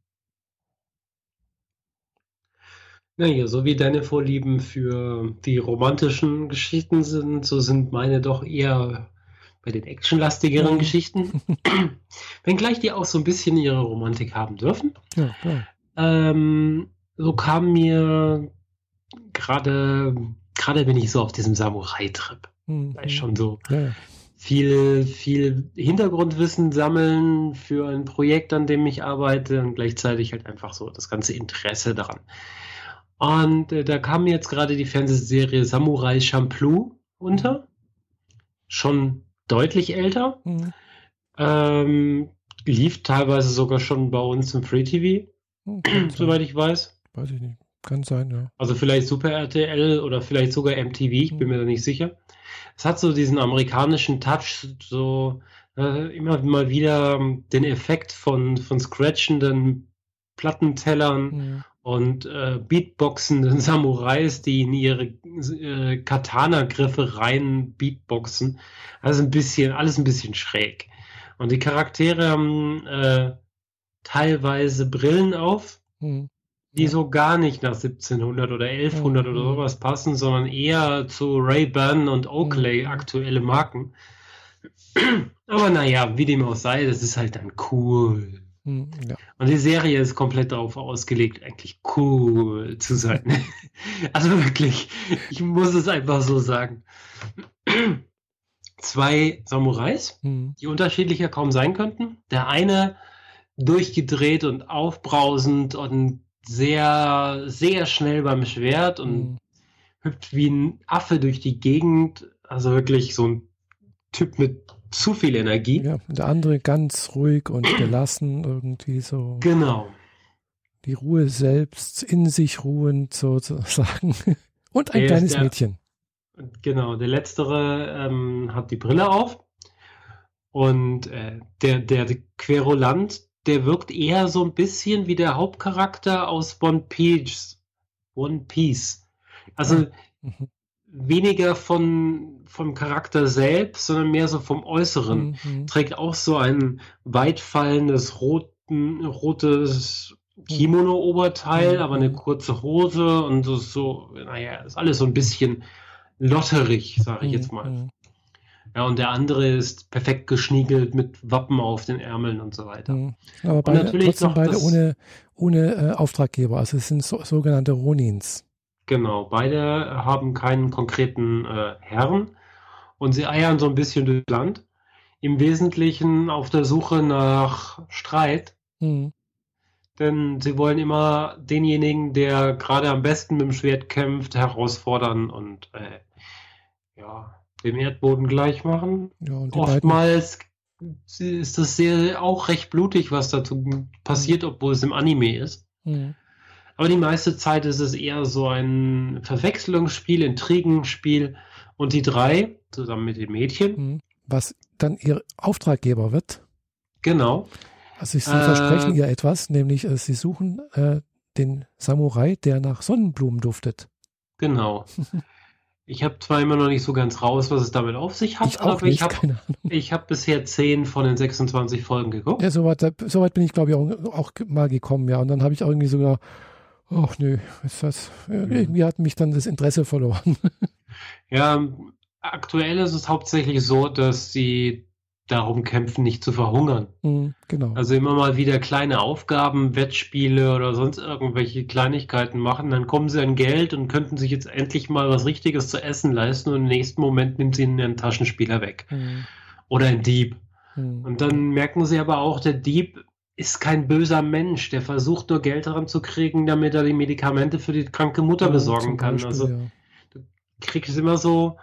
Speaker 1: Naja, so wie deine Vorlieben für die romantischen Geschichten sind, so sind meine doch eher bei den actionlastigeren mhm. Geschichten. Wenngleich die auch so ein bisschen ihre Romantik haben dürfen. Ja, ähm, so kam mir gerade, gerade bin ich so auf diesem Samurai-Trip. Mhm. Weil schon so ja. viel, viel Hintergrundwissen sammeln für ein Projekt, an dem ich arbeite und gleichzeitig halt einfach so das ganze Interesse daran. Und äh, da kam jetzt gerade die Fernsehserie Samurai Champloo unter. Schon deutlich älter. Mhm. Ähm, lief teilweise sogar schon bei uns im Free TV, mhm, soweit ich weiß.
Speaker 2: Weiß ich nicht. Kann sein, ja.
Speaker 1: Also vielleicht Super RTL oder vielleicht sogar MTV, ich bin mhm. mir da nicht sicher. Es hat so diesen amerikanischen Touch, so äh, immer mal wieder den Effekt von, von scratchenden Plattentellern mhm und äh, beatboxenden Samurais, die in ihre äh, Katana-Griffe rein beatboxen. Also ein bisschen, alles ein bisschen schräg. Und die Charaktere haben äh, teilweise Brillen auf, mhm. die ja. so gar nicht nach 1700 oder 1100 mhm. oder sowas passen, sondern eher zu Ray-Ban und Oakley, mhm. aktuelle Marken. Aber naja, wie dem auch sei, das ist halt dann cool. Hm, ja. Und die Serie ist komplett darauf ausgelegt, eigentlich cool zu sein. also wirklich, ich muss es einfach so sagen. Zwei Samurais, mhm. die unterschiedlicher kaum sein könnten. Der eine durchgedreht und aufbrausend und sehr, sehr schnell beim Schwert und mhm. hüpft wie ein Affe durch die Gegend. Also wirklich so ein Typ mit zu viel Energie.
Speaker 2: Ja, der andere ganz ruhig und gelassen irgendwie so.
Speaker 1: Genau.
Speaker 2: Die Ruhe selbst, in sich ruhend sozusagen. Und ein der kleines der, Mädchen.
Speaker 1: Genau, der letztere ähm, hat die Brille auf und äh, der, der Querulant, der wirkt eher so ein bisschen wie der Hauptcharakter aus One Piece. One Piece. Also mhm weniger von, vom Charakter selbst, sondern mehr so vom Äußeren. Mhm. Trägt auch so ein weitfallendes roten, rotes Kimono-Oberteil, mhm. aber eine kurze Hose und so, so, naja, ist alles so ein bisschen lotterig, sage ich jetzt mal. Mhm. Ja, und der andere ist perfekt geschniegelt mit Wappen auf den Ärmeln und so weiter. Mhm.
Speaker 2: Aber beide, trotzdem beide ohne, ohne äh, Auftraggeber, also es sind so, sogenannte Ronins.
Speaker 1: Genau, beide haben keinen konkreten äh, Herrn und sie eiern so ein bisschen durchs Land. Im Wesentlichen auf der Suche nach Streit. Mhm. Denn sie wollen immer denjenigen, der gerade am besten mit dem Schwert kämpft, herausfordern und äh, ja, dem Erdboden gleich machen. Ja, Oftmals ist das sehr auch recht blutig, was dazu passiert, obwohl es im Anime ist. Mhm. Aber die meiste Zeit ist es eher so ein Verwechslungsspiel, Intrigenspiel. Und die drei, zusammen mit den Mädchen. Mhm.
Speaker 2: Was dann ihr Auftraggeber wird.
Speaker 1: Genau.
Speaker 2: Also sie äh, versprechen ihr etwas, nämlich äh, sie suchen äh, den Samurai, der nach Sonnenblumen duftet.
Speaker 1: Genau. Ich habe zwar immer noch nicht so ganz raus, was es damit auf sich hat,
Speaker 2: ich aber
Speaker 1: nicht, ich habe hab bisher 10 von den 26 Folgen geguckt.
Speaker 2: Ja, soweit so weit bin ich, glaube ich, auch, auch, mal gekommen, ja. Und dann habe ich irgendwie sogar, ach nö, ist das, irgendwie hat mich dann das Interesse verloren.
Speaker 1: Ja, aktuell ist es hauptsächlich so, dass sie darum kämpfen, nicht zu verhungern.
Speaker 2: Mhm, genau.
Speaker 1: Also immer mal wieder kleine Aufgaben, Wettspiele oder sonst irgendwelche Kleinigkeiten machen, dann kommen sie an Geld und könnten sich jetzt endlich mal was Richtiges zu essen leisten und im nächsten Moment nimmt sie ihnen einen Taschenspieler weg. Mhm. Oder ein Dieb. Mhm. Und dann merken sie aber auch, der Dieb ist kein böser Mensch, der versucht nur Geld daran zu kriegen, damit er die Medikamente für die kranke Mutter ja, besorgen kann. Beispiel, also ja. du kriegst immer so,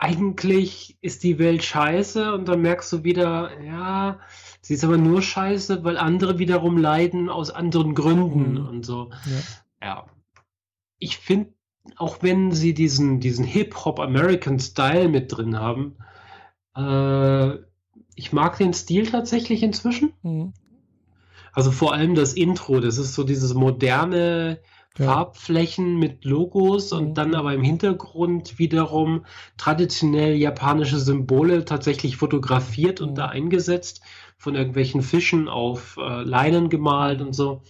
Speaker 1: eigentlich ist die Welt scheiße und dann merkst du wieder, ja, sie ist aber nur scheiße, weil andere wiederum leiden aus anderen Gründen mhm. und so. Ja. ja. Ich finde, auch wenn sie diesen, diesen Hip-Hop-American-Style mit drin haben, äh, ich mag den Stil tatsächlich inzwischen. Mhm. Also vor allem das Intro, das ist so dieses moderne, ja. Farbflächen mit Logos und mhm. dann aber im Hintergrund wiederum traditionell japanische Symbole tatsächlich fotografiert und da mhm. eingesetzt, von irgendwelchen Fischen auf äh, Leinen gemalt und so.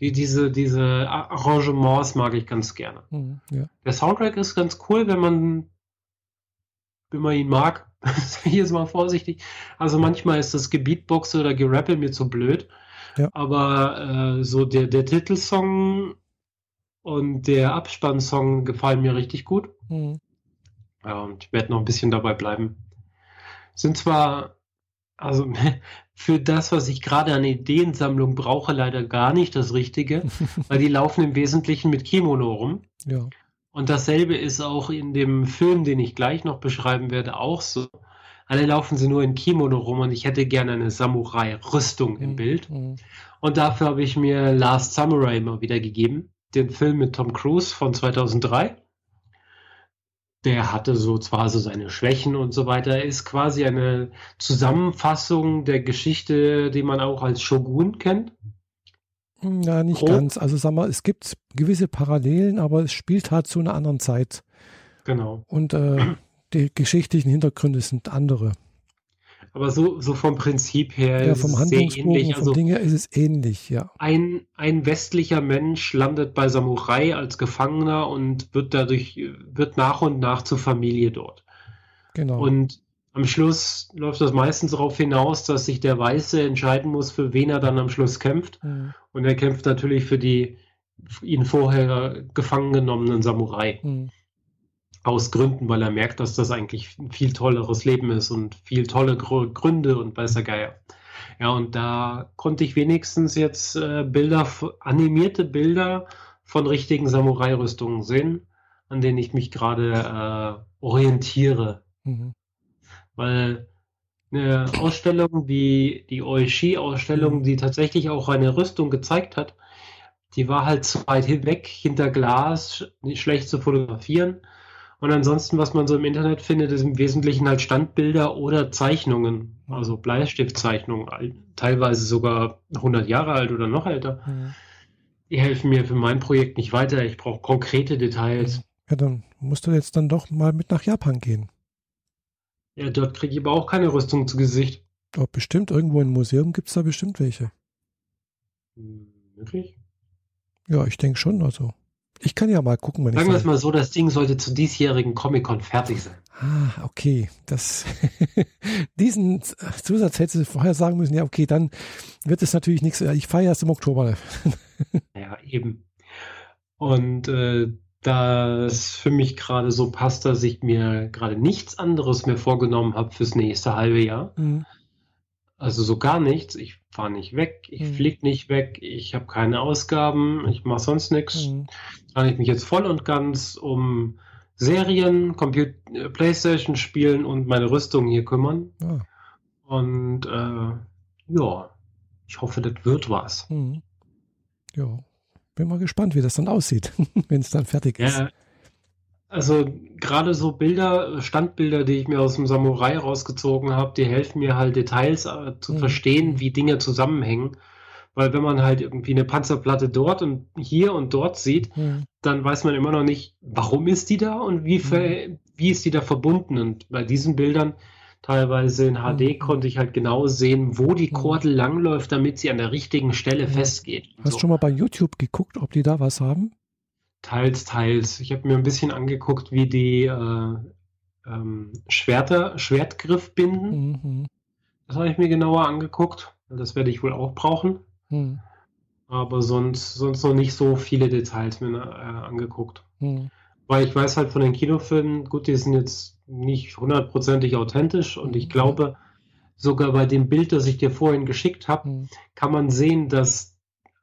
Speaker 1: Die, diese, diese Arrangements mag ich ganz gerne. Mhm, ja. Der Soundtrack ist ganz cool, wenn man, wenn man ihn mag. Hier ist mal vorsichtig. Also manchmal ist das Gebietboxe oder Gerappel mir zu blöd. Ja. Aber äh, so der, der Titelsong und der Abspannsong gefallen mir richtig gut. Mhm. Ja, und ich werde noch ein bisschen dabei bleiben. Sind zwar, also für das, was ich gerade an Ideensammlung brauche, leider gar nicht das Richtige, weil die laufen im Wesentlichen mit Kimono rum.
Speaker 2: Ja.
Speaker 1: Und dasselbe ist auch in dem Film, den ich gleich noch beschreiben werde, auch so. Alle laufen sie nur in Kimono rum und ich hätte gerne eine Samurai-Rüstung im mhm. Bild. Mhm. Und dafür habe ich mir Last Samurai mal wieder gegeben den Film mit Tom Cruise von 2003. Der hatte so zwar so seine Schwächen und so weiter, er ist quasi eine Zusammenfassung der Geschichte, die man auch als Shogun kennt.
Speaker 2: Ja, nicht Grob. ganz. Also sag mal, es gibt gewisse Parallelen, aber es spielt halt zu einer anderen Zeit.
Speaker 1: Genau.
Speaker 2: Und äh, die geschichtlichen Hintergründe sind andere.
Speaker 1: Aber so, so vom Prinzip her
Speaker 2: ja, ist es sehr ähnlich. Also Dinge ist es ähnlich, ja.
Speaker 1: Ein, ein westlicher Mensch landet bei Samurai als Gefangener und wird dadurch, wird nach und nach zur Familie dort.
Speaker 2: Genau.
Speaker 1: Und am Schluss läuft das meistens darauf hinaus, dass sich der Weiße entscheiden muss, für wen er dann am Schluss kämpft. Mhm. Und er kämpft natürlich für die ihn vorher gefangen genommenen Samurai. Mhm aus Gründen, weil er merkt, dass das eigentlich ein viel tolleres Leben ist und viel tolle Gründe und weiß der Geier. Ja, und da konnte ich wenigstens jetzt äh, Bilder, animierte Bilder von richtigen Samurai-Rüstungen sehen, an denen ich mich gerade äh, orientiere. Mhm. Weil eine Ausstellung wie die Oishi-Ausstellung, die tatsächlich auch eine Rüstung gezeigt hat, die war halt zu weit weg, hinter Glas, nicht schlecht zu fotografieren. Und ansonsten, was man so im Internet findet, ist im Wesentlichen halt Standbilder oder Zeichnungen, also Bleistiftzeichnungen, teilweise sogar 100 Jahre alt oder noch älter. Mhm. Die helfen mir für mein Projekt nicht weiter. Ich brauche konkrete Details.
Speaker 2: Ja, dann musst du jetzt dann doch mal mit nach Japan gehen.
Speaker 1: Ja, dort kriege ich aber auch keine Rüstung zu Gesicht.
Speaker 2: Oh, bestimmt, irgendwo im Museum gibt es da bestimmt welche.
Speaker 1: Hm, wirklich?
Speaker 2: Ja, ich denke schon, also. Ich kann ja mal gucken,
Speaker 1: wenn Sagen wir es mal so, das Ding sollte zu diesjährigen Comic-Con fertig sein.
Speaker 2: Ah, okay. Das, diesen Zusatz hätte sie vorher sagen müssen, ja, okay, dann wird es natürlich nichts. Ich feiere erst im Oktober.
Speaker 1: ja, eben. Und äh, da es für mich gerade so passt, dass ich mir gerade nichts anderes mehr vorgenommen habe fürs nächste halbe Jahr. Mhm. Also so gar nichts. Ich fahre nicht weg, ich mhm. fliege nicht weg, ich habe keine Ausgaben, ich mache sonst nichts. Mhm. Kann ich mich jetzt voll und ganz um Serien, Computer, äh, Playstation spielen und meine Rüstung hier kümmern. Ah. Und äh, ja, ich hoffe, das wird was. Mhm.
Speaker 2: Ja, bin mal gespannt, wie das dann aussieht, wenn es dann fertig ist. Ja,
Speaker 1: also gerade so Bilder, Standbilder, die ich mir aus dem Samurai rausgezogen habe, die helfen mir halt Details äh, zu mhm. verstehen, wie Dinge zusammenhängen. Weil wenn man halt irgendwie eine Panzerplatte dort und hier und dort sieht, mhm. dann weiß man immer noch nicht, warum ist die da und wie, mhm. wie ist die da verbunden. Und bei diesen Bildern, teilweise in HD, mhm. konnte ich halt genau sehen, wo die mhm. Kordel mhm. langläuft, damit sie an der richtigen Stelle festgeht.
Speaker 2: Hast du so. schon mal bei YouTube geguckt, ob die da was haben?
Speaker 1: Teils, teils. Ich habe mir ein bisschen angeguckt, wie die äh, ähm, Schwerter, Schwertgriff binden. Mhm. Das habe ich mir genauer angeguckt. Das werde ich wohl auch brauchen. Mhm aber sonst, sonst noch nicht so viele Details mir äh, angeguckt. Hm. Weil ich weiß halt von den Kinofilmen, gut, die sind jetzt nicht hundertprozentig authentisch und ich glaube, sogar bei dem Bild, das ich dir vorhin geschickt habe, hm. kann man sehen, dass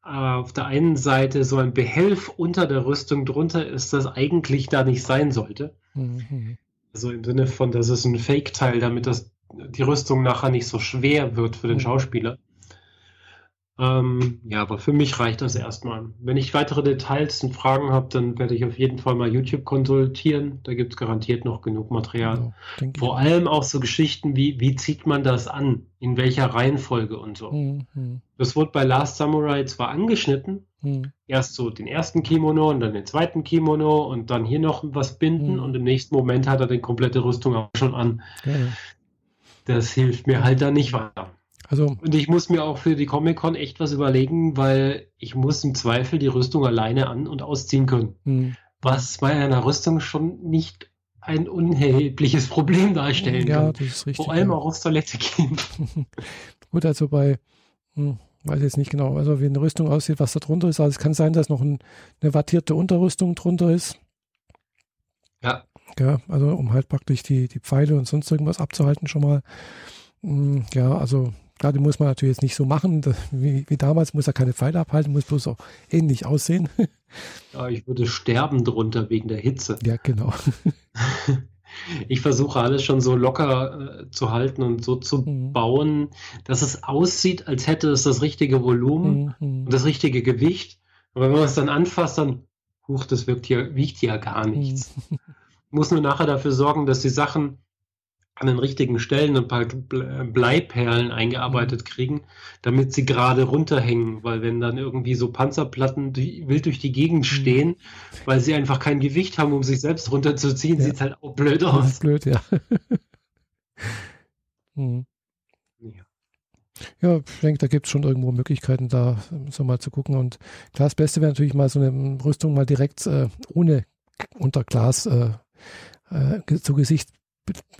Speaker 1: äh, auf der einen Seite so ein Behelf unter der Rüstung drunter ist, das eigentlich da nicht sein sollte. Mhm. Also im Sinne von, das ist ein Fake-Teil, damit das, die Rüstung nachher nicht so schwer wird für den hm. Schauspieler. Ähm, ja, aber für mich reicht das erstmal. Wenn ich weitere Details und Fragen habe, dann werde ich auf jeden Fall mal YouTube konsultieren. Da gibt es garantiert noch genug Material. Ja, Vor allem auch so Geschichten wie, wie zieht man das an? In welcher Reihenfolge und so. Mhm. Das wurde bei Last Samurai zwar angeschnitten, mhm. erst so den ersten Kimono und dann den zweiten Kimono und dann hier noch was binden mhm. und im nächsten Moment hat er die komplette Rüstung auch schon an. Ja. Das hilft mir halt dann nicht weiter. Also, und ich muss mir auch für die Comic-Con echt was überlegen, weil ich muss im Zweifel die Rüstung alleine an- und ausziehen können. Mhm. Was bei einer Rüstung schon nicht ein unerhebliches Problem darstellen ja, kann. Das ist richtig, Vor allem ja. auch aufs Toilette gehen.
Speaker 2: Gut, also bei, hm, weiß jetzt nicht genau, also wie eine Rüstung aussieht, was da drunter ist. Also es kann sein, dass noch ein, eine wattierte Unterrüstung drunter ist. Ja. Ja, also um halt praktisch die, die Pfeile und sonst irgendwas abzuhalten schon mal. Hm, ja, also Klar, die muss man natürlich jetzt nicht so machen. Wie, wie damals muss er keine Pfeile abhalten, muss bloß auch ähnlich aussehen.
Speaker 1: Ja, ich würde sterben drunter wegen der Hitze.
Speaker 2: Ja, genau.
Speaker 1: Ich versuche alles schon so locker äh, zu halten und so zu mhm. bauen, dass es aussieht, als hätte es das richtige Volumen mhm. und das richtige Gewicht. Aber wenn man es dann anfasst, dann, huch, das wirkt hier, wiegt ja gar nichts. Mhm. Muss nur nachher dafür sorgen, dass die Sachen an den richtigen Stellen ein paar Bleiperlen eingearbeitet mhm. kriegen, damit sie gerade runterhängen, weil wenn dann irgendwie so Panzerplatten wild durch die Gegend mhm. stehen, weil sie einfach kein Gewicht haben, um sich selbst runterzuziehen, ja. sieht es halt auch blöd aus.
Speaker 2: Ja, blöd, ja. hm. ja. Ja, ich denke, da gibt es schon irgendwo Möglichkeiten, da so mal zu gucken. Und klar, das Beste wäre natürlich mal so eine Rüstung mal direkt äh, ohne unter Glas äh, äh, zu Gesicht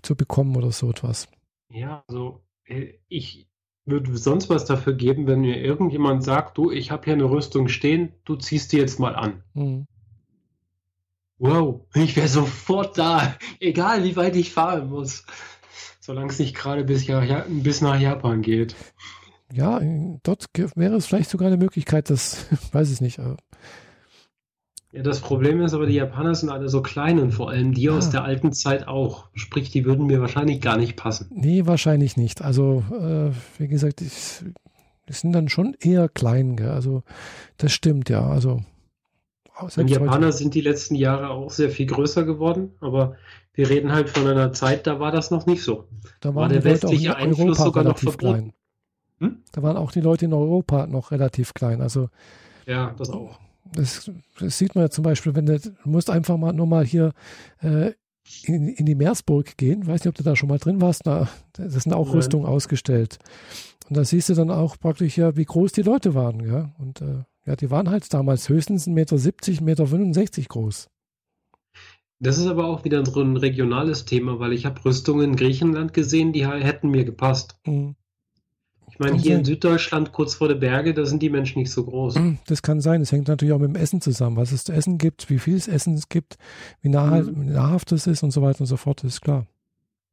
Speaker 2: zu bekommen oder so etwas.
Speaker 1: Ja, also äh, ich würde sonst was dafür geben, wenn mir irgendjemand sagt, du, ich habe hier eine Rüstung stehen, du ziehst die jetzt mal an. Mhm. Wow, ich wäre sofort da, egal wie weit ich fahren muss, solange es nicht gerade bis, bis nach Japan geht.
Speaker 2: Ja, dort wäre es vielleicht sogar eine Möglichkeit, das weiß ich nicht.
Speaker 1: Ja, das Problem ist aber, die Japaner sind alle so klein und vor allem die ja. aus der alten Zeit auch. Sprich, die würden mir wahrscheinlich gar nicht passen.
Speaker 2: Nee, wahrscheinlich nicht. Also, äh, wie gesagt, die sind dann schon eher klein. Gell? Also, das stimmt ja. Also,
Speaker 1: die Japaner heute. sind die letzten Jahre auch sehr viel größer geworden, aber wir reden halt von einer Zeit, da war das noch nicht so.
Speaker 2: Da war der westliche Einfluss sogar noch verboten. Hm? Da waren auch die Leute in Europa noch relativ klein. Also,
Speaker 1: ja, das auch.
Speaker 2: Das, das, sieht man ja zum Beispiel, wenn du, du musst einfach mal nur mal hier äh, in, in, die Meersburg gehen. Weiß nicht, ob du da schon mal drin warst. Da, das sind auch Nein. Rüstungen ausgestellt. Und da siehst du dann auch praktisch ja, wie groß die Leute waren. Ja? Und äh, ja, die waren halt damals höchstens 1,70 Meter, 1,65 Meter groß.
Speaker 1: Das ist aber auch wieder so ein regionales Thema, weil ich habe Rüstungen in Griechenland gesehen, die hätten mir gepasst. Mhm meine, hier in Süddeutschland, kurz vor der Berge, da sind die Menschen nicht so groß. Hm,
Speaker 2: das kann sein. Das hängt natürlich auch mit dem Essen zusammen. Was es zu essen gibt, wie viel es Essen es gibt, wie nah, mhm. nahrhaft es ist und so weiter und so fort, das ist klar.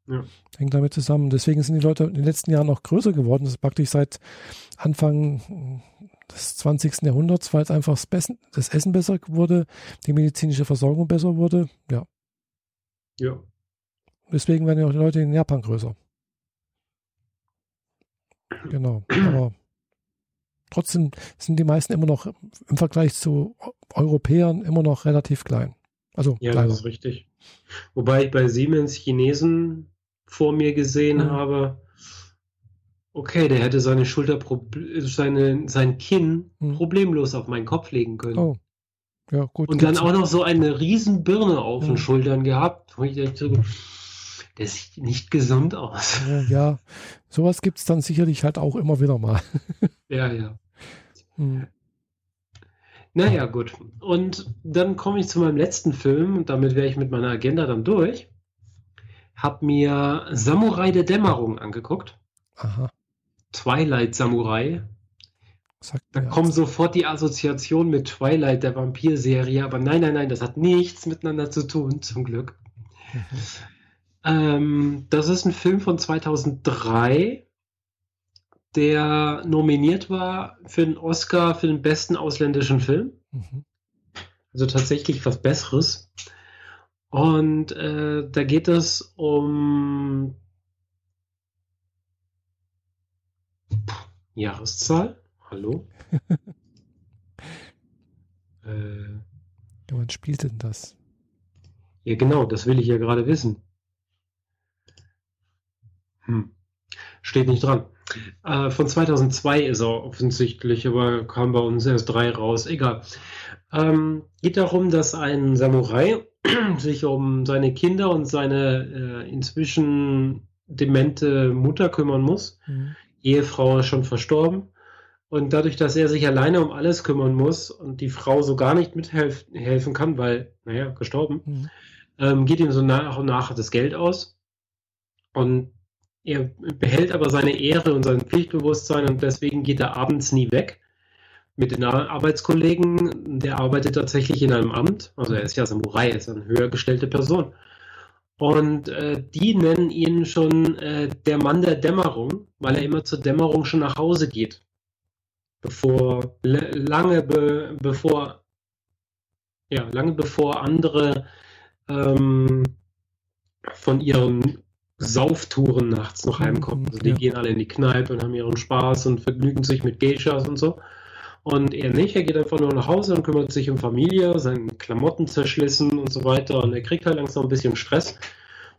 Speaker 2: Ja. Hängt damit zusammen. Deswegen sind die Leute in den letzten Jahren noch größer geworden. Das ist praktisch seit Anfang des 20. Jahrhunderts, weil es einfach das Essen besser wurde, die medizinische Versorgung besser wurde. Ja. Ja. Deswegen werden ja auch die Leute in Japan größer. Genau. Aber trotzdem sind die meisten immer noch im Vergleich zu Europäern immer noch relativ klein. Also
Speaker 1: ja, kleiner. das ist richtig. Wobei ich bei Siemens Chinesen vor mir gesehen mhm. habe, okay, der hätte seine Schulter, seine, sein Kinn mhm. problemlos auf meinen Kopf legen können. Oh.
Speaker 2: Ja, gut.
Speaker 1: Und dann auch noch so eine riesen Birne auf den Schultern gehabt. Wo ich dachte, der sieht nicht gesund aus.
Speaker 2: Ja, ja. sowas gibt es dann sicherlich halt auch immer wieder mal.
Speaker 1: ja, ja. Hm. Naja, gut. Und dann komme ich zu meinem letzten Film und damit wäre ich mit meiner Agenda dann durch. Hab mir Samurai der Dämmerung angeguckt.
Speaker 2: Aha.
Speaker 1: Twilight Samurai.
Speaker 2: Sagt
Speaker 1: da kommen sofort die Assoziationen mit Twilight, der Vampir-Serie, aber nein, nein, nein, das hat nichts miteinander zu tun, zum Glück. Mhm. Ähm, das ist ein Film von 2003, der nominiert war für den Oscar für den besten ausländischen Film. Mhm. Also tatsächlich was Besseres. Und äh, da geht es um Jahreszahl. Hallo?
Speaker 2: äh, wann spielt denn das?
Speaker 1: Ja, genau, das will ich ja gerade wissen. Hm. Steht nicht dran. Äh, von 2002 ist er offensichtlich, aber kam bei uns erst drei raus. Egal. Ähm, geht darum, dass ein Samurai sich um seine Kinder und seine äh, inzwischen demente Mutter kümmern muss. Mhm. Ehefrau ist schon verstorben. Und dadurch, dass er sich alleine um alles kümmern muss und die Frau so gar nicht mithelfen kann, weil, naja, gestorben, mhm. ähm, geht ihm so nach und nach das Geld aus. Und er behält aber seine Ehre und sein Pflichtbewusstsein und deswegen geht er abends nie weg mit den Arbeitskollegen. Der arbeitet tatsächlich in einem Amt, also er ist ja Samurai, ist eine höher gestellte Person. Und äh, die nennen ihn schon äh, der Mann der Dämmerung, weil er immer zur Dämmerung schon nach Hause geht. Bevor, lange be, bevor, ja, lange bevor andere ähm, von ihren Sauftouren nachts noch heimkommen. Also die ja. gehen alle in die Kneipe und haben ihren Spaß und vergnügen sich mit Geishas und so. Und er nicht, er geht einfach nur nach Hause und kümmert sich um Familie, seine Klamotten zerschlissen und so weiter. Und er kriegt halt langsam ein bisschen Stress,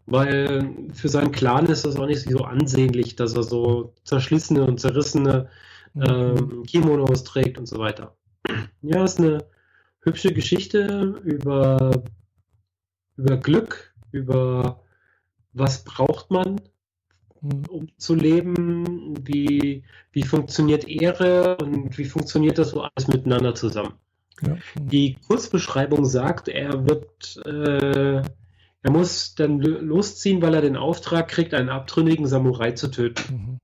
Speaker 1: weil für seinen Clan ist das auch nicht so ansehnlich, dass er so zerschlissene und zerrissene mhm. ähm, Kimonos trägt und so weiter. Ja, ist eine hübsche Geschichte über, über Glück, über was braucht man, hm. um zu leben, wie, wie funktioniert Ehre und wie funktioniert das so alles miteinander zusammen. Ja. Die Kurzbeschreibung sagt, er wird, äh, er muss dann losziehen, weil er den Auftrag kriegt, einen abtrünnigen Samurai zu töten. Mhm.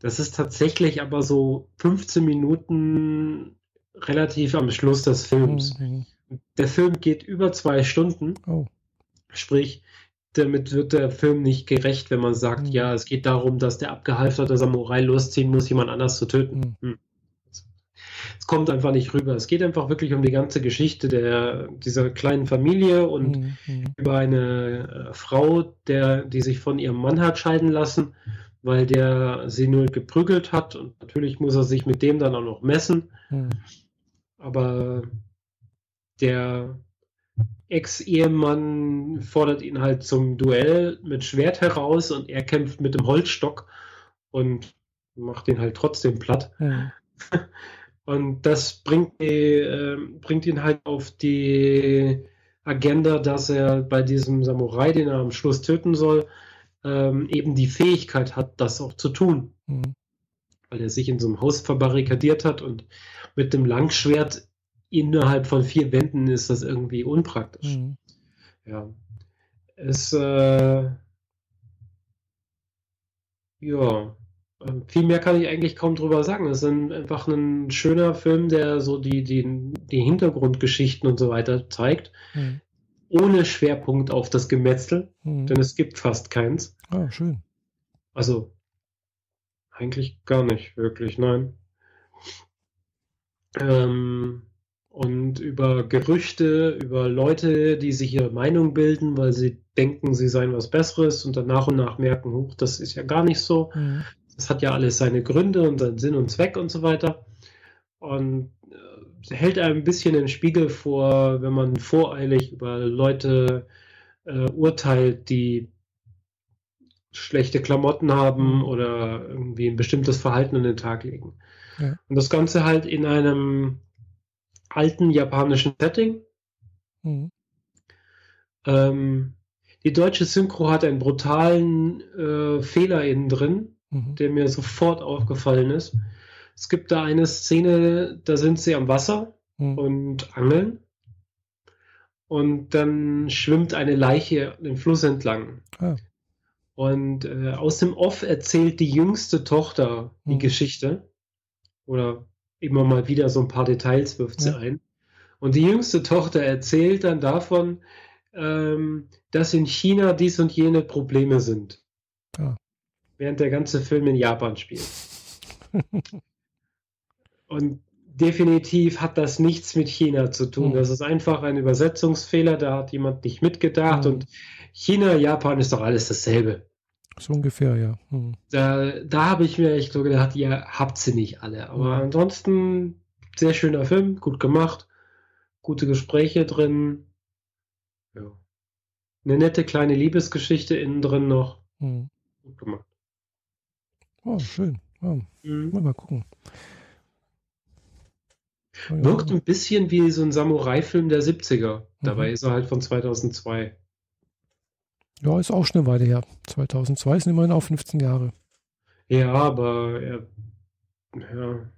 Speaker 1: Das ist tatsächlich aber so 15 Minuten relativ am Schluss des Films. Mhm. Der Film geht über zwei Stunden. Oh. Sprich, damit wird der Film nicht gerecht, wenn man sagt, mhm. ja, es geht darum, dass der abgehalfterte Samurai losziehen muss, jemand anders zu töten. Mhm. Hm. Es kommt einfach nicht rüber. Es geht einfach wirklich um die ganze Geschichte der, dieser kleinen Familie und mhm. mhm. über eine äh, Frau, der, die sich von ihrem Mann hat scheiden lassen, weil der sie nur geprügelt hat und natürlich muss er sich mit dem dann auch noch messen. Mhm. Aber der Ex-Ehemann fordert ihn halt zum Duell mit Schwert heraus und er kämpft mit dem Holzstock und macht ihn halt trotzdem platt. Ja. Und das bringt, äh, bringt ihn halt auf die Agenda, dass er bei diesem Samurai, den er am Schluss töten soll, ähm, eben die Fähigkeit hat, das auch zu tun. Mhm. Weil er sich in so einem Haus verbarrikadiert hat und mit dem Langschwert innerhalb von vier Wänden ist das irgendwie unpraktisch. Mhm. Ja. Es, äh, ja, ähm, viel mehr kann ich eigentlich kaum drüber sagen. Es ist ein, einfach ein schöner Film, der so die, die, die Hintergrundgeschichten und so weiter zeigt. Mhm. Ohne Schwerpunkt auf das Gemetzel, mhm. denn es gibt fast keins.
Speaker 2: Ah, schön.
Speaker 1: Also, eigentlich gar nicht, wirklich, nein. Ähm, und über Gerüchte, über Leute, die sich ihre Meinung bilden, weil sie denken, sie seien was Besseres und dann nach und nach merken, huch, das ist ja gar nicht so. Mhm. Das hat ja alles seine Gründe und seinen Sinn und Zweck und so weiter. Und äh, hält einem ein bisschen den Spiegel vor, wenn man voreilig über Leute äh, urteilt, die schlechte Klamotten haben mhm. oder irgendwie ein bestimmtes Verhalten an den Tag legen. Ja. Und das Ganze halt in einem alten japanischen Setting. Mhm. Ähm, die deutsche Synchro hat einen brutalen äh, Fehler innen drin, mhm. der mir sofort aufgefallen ist. Es gibt da eine Szene, da sind sie am Wasser mhm. und angeln. Und dann schwimmt eine Leiche den Fluss entlang. Ah. Und äh, aus dem Off erzählt die jüngste Tochter die mhm. Geschichte. Oder immer mal wieder so ein paar Details wirft ja. sie ein. Und die jüngste Tochter erzählt dann davon, ähm, dass in China dies und jene Probleme sind. Ja. Während der ganze Film in Japan spielt. und definitiv hat das nichts mit China zu tun. Mhm. Das ist einfach ein Übersetzungsfehler, da hat jemand nicht mitgedacht mhm. und China, Japan ist doch alles dasselbe.
Speaker 2: So ungefähr, ja. Mhm.
Speaker 1: Da, da habe ich mir echt so gedacht, ihr habt sie nicht alle. Aber mhm. ansonsten sehr schöner Film, gut gemacht, gute Gespräche drin. Ja. Eine nette kleine Liebesgeschichte innen drin noch. Mhm. Gut gemacht.
Speaker 2: Oh, schön. Oh, Mal gucken.
Speaker 1: Wirkt ein bisschen wie so ein Samurai-Film der 70er. Dabei mhm. ist er halt von 2002.
Speaker 2: Ja, ist auch schon eine Weile her. 2002 sind immerhin auch 15 Jahre.
Speaker 1: Ja, aber ja, ja.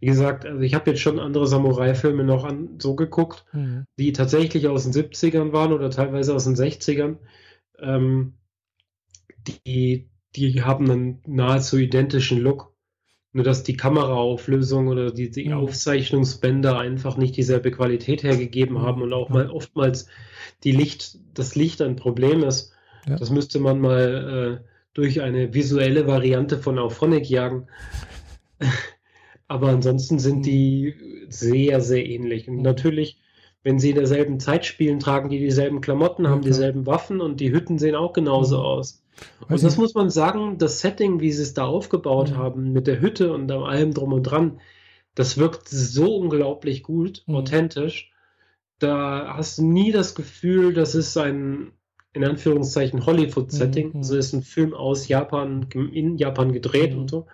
Speaker 1: wie gesagt, also ich habe jetzt schon andere Samurai-Filme noch an, so geguckt, mhm. die tatsächlich aus den 70ern waren oder teilweise aus den 60ern. Ähm, die, die haben einen nahezu identischen Look. Nur dass die Kameraauflösung oder die, die mhm. Aufzeichnungsbänder einfach nicht dieselbe Qualität hergegeben haben und auch mal oftmals die Licht, das Licht ein Problem ist. Ja. Das müsste man mal äh, durch eine visuelle Variante von Auphonic jagen. Aber ansonsten sind mhm. die sehr, sehr ähnlich. Und mhm. natürlich, wenn sie in derselben Zeit spielen, tragen die dieselben Klamotten, haben dieselben Waffen und die Hütten sehen auch genauso mhm. Aus. Und das muss man sagen, das Setting, wie sie es da aufgebaut mhm. haben, mit der Hütte und allem drum und dran, das wirkt so unglaublich gut, mhm. authentisch. Da hast du nie das Gefühl, das ist ein, in Anführungszeichen, Hollywood-Setting. Mhm. Also ist ein Film aus Japan, in Japan gedreht und mhm. so.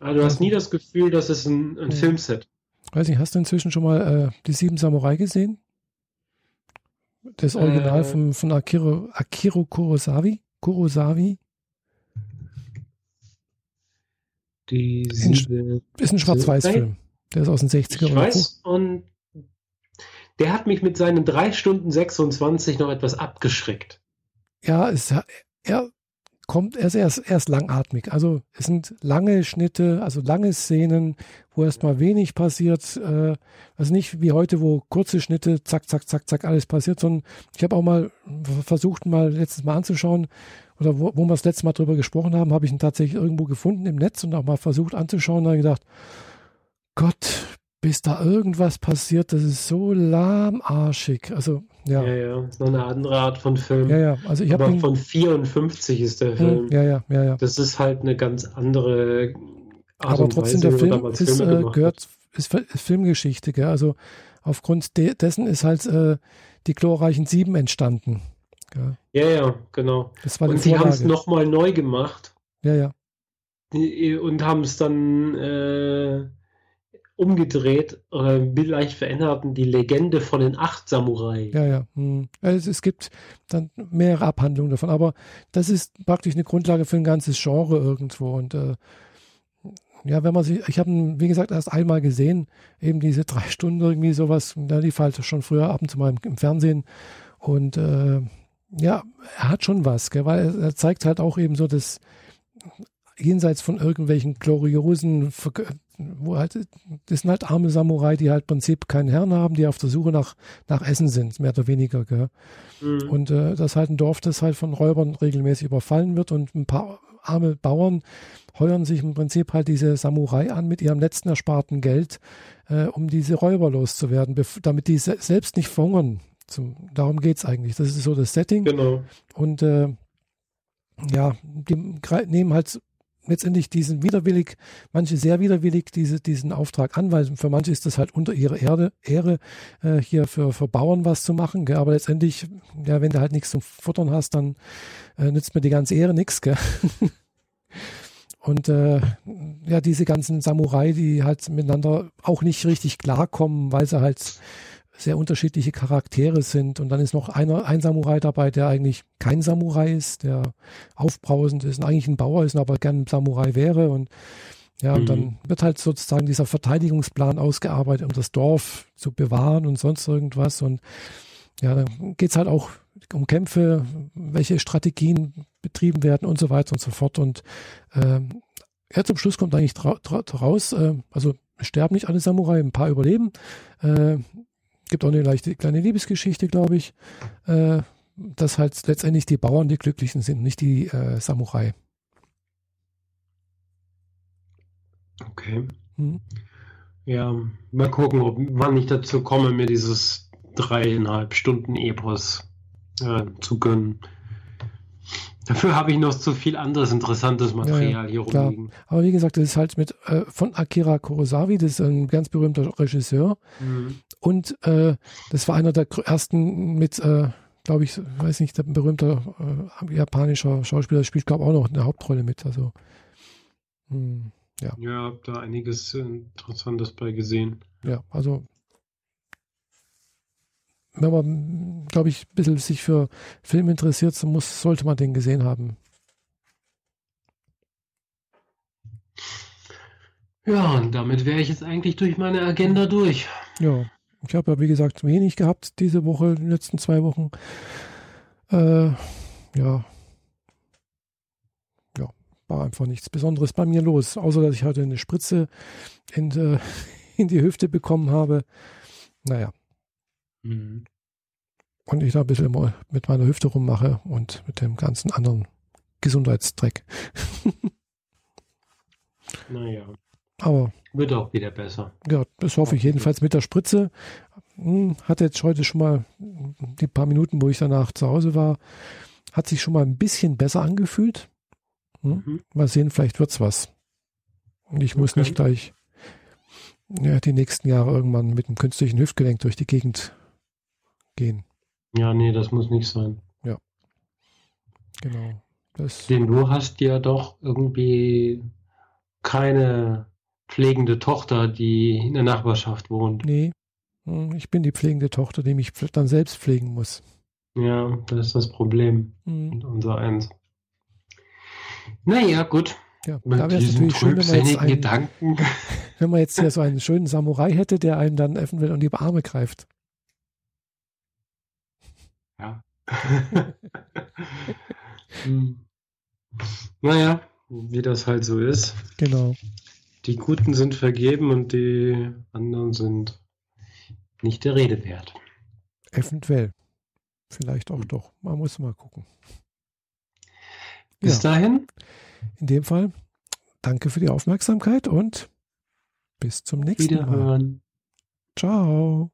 Speaker 1: Aber du hast nie das Gefühl, das ist ein, ein mhm. Filmset.
Speaker 2: Weiß nicht, hast du inzwischen schon mal äh, die Sieben Samurai gesehen? Das Original äh, von, von Akiro, Akiro Kurosawa? Kurosawa.
Speaker 1: Die
Speaker 2: in, ist ein Schwarz-Weiß-Film. Der ist aus den 60er
Speaker 1: Ich weiß, und der hat mich mit seinen 3 Stunden 26 noch etwas abgeschreckt.
Speaker 2: Ja, es, er kommt, er ist erst, langatmig. Also es sind lange Schnitte, also lange Szenen, wo erstmal wenig passiert. Äh, also nicht wie heute, wo kurze Schnitte, zack, zack, zack, zack, alles passiert, sondern ich habe auch mal versucht, mal letztes Mal anzuschauen, oder wo, wo wir das letzte Mal drüber gesprochen haben, habe ich ihn tatsächlich irgendwo gefunden im Netz und auch mal versucht anzuschauen. Da habe gedacht, Gott, bis da irgendwas passiert, das ist so lahmarschig. Also, ja.
Speaker 1: Ja, ja, ist noch eine andere Art von Film.
Speaker 2: Ja, ja, also ich
Speaker 1: Aber von 54 ist der hm, Film.
Speaker 2: Ja, ja, ja, ja.
Speaker 1: Das ist halt eine ganz andere
Speaker 2: Art Aber trotzdem, Weise, der Film ist, äh, gehört, ist, ist, Filmgeschichte, gell? Also, aufgrund de dessen ist halt äh, die glorreichen Sieben entstanden.
Speaker 1: Gell? Ja, ja, genau. Und sie haben es nochmal neu gemacht.
Speaker 2: Ja, ja.
Speaker 1: Und haben es dann äh, umgedreht oder leicht verändert die Legende von den acht Samurai.
Speaker 2: Ja, ja. Hm. Also es gibt dann mehrere Abhandlungen davon, aber das ist praktisch eine Grundlage für ein ganzes Genre irgendwo. Und äh, ja, wenn man sich, ich habe wie gesagt, erst einmal gesehen, eben diese drei Stunden irgendwie sowas, da lief halt schon früher ab und zu mal im, im Fernsehen. Und äh, ja, er hat schon was, gell, weil er, er zeigt halt auch eben so das jenseits von irgendwelchen gloriosen, wo halt, das sind halt arme Samurai, die halt im Prinzip keinen Herrn haben, die auf der Suche nach, nach Essen sind, mehr oder weniger, gell. Mhm. Und äh, das ist halt ein Dorf, das halt von Räubern regelmäßig überfallen wird und ein paar arme Bauern heuern sich im Prinzip halt diese Samurai an mit ihrem letzten ersparten Geld, äh, um diese Räuber loszuwerden, damit die se selbst nicht verhungern. Zum, darum geht es eigentlich. Das ist so das Setting.
Speaker 1: Genau.
Speaker 2: Und äh, ja, die nehmen halt letztendlich diesen widerwillig, manche sehr widerwillig diese, diesen Auftrag an, weil für manche ist das halt unter ihrer Erde, Ehre, äh, hier für, für Bauern was zu machen. Gell? Aber letztendlich, ja, wenn du halt nichts zum Futtern hast, dann äh, nützt mir die ganze Ehre nichts. Und äh, ja, diese ganzen Samurai, die halt miteinander auch nicht richtig klarkommen, weil sie halt sehr unterschiedliche Charaktere sind. Und dann ist noch einer, ein Samurai dabei, der eigentlich kein Samurai ist, der aufbrausend ist und eigentlich ein Bauer ist, aber gern ein Samurai wäre. Und ja, und mhm. dann wird halt sozusagen dieser Verteidigungsplan ausgearbeitet, um das Dorf zu bewahren und sonst irgendwas. Und ja, dann geht es halt auch um Kämpfe, welche Strategien betrieben werden und so weiter und so fort. Und äh, ja, zum Schluss kommt eigentlich raus, äh, also sterben nicht alle Samurai, ein paar überleben. Äh, gibt auch eine leichte kleine Liebesgeschichte, glaube ich, äh, dass halt letztendlich die Bauern die Glücklichen sind, nicht die äh, Samurai.
Speaker 1: Okay. Hm. Ja, mal gucken, ob, wann ich dazu komme, mir dieses dreieinhalb Stunden Epos äh, zu gönnen. Dafür habe ich noch zu viel anderes interessantes Material ja, ja, hier klar. rumliegen.
Speaker 2: Aber wie gesagt, das ist halt mit äh, von Akira Kurosawa, das ist ein ganz berühmter Regisseur. Mhm. Und äh, das war einer der ersten mit, äh, glaube ich, weiß nicht, ein berühmter äh, japanischer Schauspieler spielt, glaube ich, auch noch eine Hauptrolle mit. Also
Speaker 1: mh, hm, ja. Ja, habe da einiges Interessantes bei gesehen.
Speaker 2: Ja, also wenn man, glaube ich, ein bisschen sich für Film interessiert, so muss, sollte man den gesehen haben.
Speaker 1: Ja, und damit wäre ich jetzt eigentlich durch meine Agenda durch.
Speaker 2: Ja, ich habe ja, wie gesagt, wenig gehabt diese Woche, die letzten zwei Wochen. Äh, ja. Ja, war einfach nichts Besonderes bei mir los, außer dass ich heute eine Spritze in, äh, in die Hüfte bekommen habe. Naja. Mhm. Und ich da ein bisschen mit meiner Hüfte rummache und mit dem ganzen anderen Gesundheitsdreck.
Speaker 1: naja.
Speaker 2: Aber.
Speaker 1: Wird auch wieder besser.
Speaker 2: Ja, das hoffe ich jedenfalls mit der Spritze. Hm, hatte jetzt heute schon mal die paar Minuten, wo ich danach zu Hause war, hat sich schon mal ein bisschen besser angefühlt. Hm? Mhm. Mal sehen, vielleicht wird's was. Und ich muss okay. nicht gleich ja, die nächsten Jahre irgendwann mit einem künstlichen Hüftgelenk durch die Gegend gehen.
Speaker 1: Ja, nee, das muss nicht sein.
Speaker 2: Ja. Genau.
Speaker 1: Das Denn du hast ja doch irgendwie keine pflegende Tochter, die in der Nachbarschaft wohnt.
Speaker 2: Nee, hm, ich bin die pflegende Tochter, die mich dann selbst pflegen muss.
Speaker 1: Ja, das ist das Problem. Mhm. unser Eins. Naja, gut.
Speaker 2: Ja, da wäre es natürlich schön, wenn man, jetzt einen, Gedanken. wenn man jetzt hier so einen schönen Samurai hätte, der einem dann eventuell an die Arme greift.
Speaker 1: Ja. Hm. Naja, wie das halt so ist.
Speaker 2: Genau.
Speaker 1: Die Guten sind vergeben und die anderen sind nicht der Rede wert.
Speaker 2: Eventuell. Vielleicht auch doch. Man muss mal gucken.
Speaker 1: Bis ja. dahin.
Speaker 2: In dem Fall, danke für die Aufmerksamkeit und bis zum nächsten Wiederhören. Mal. Ciao.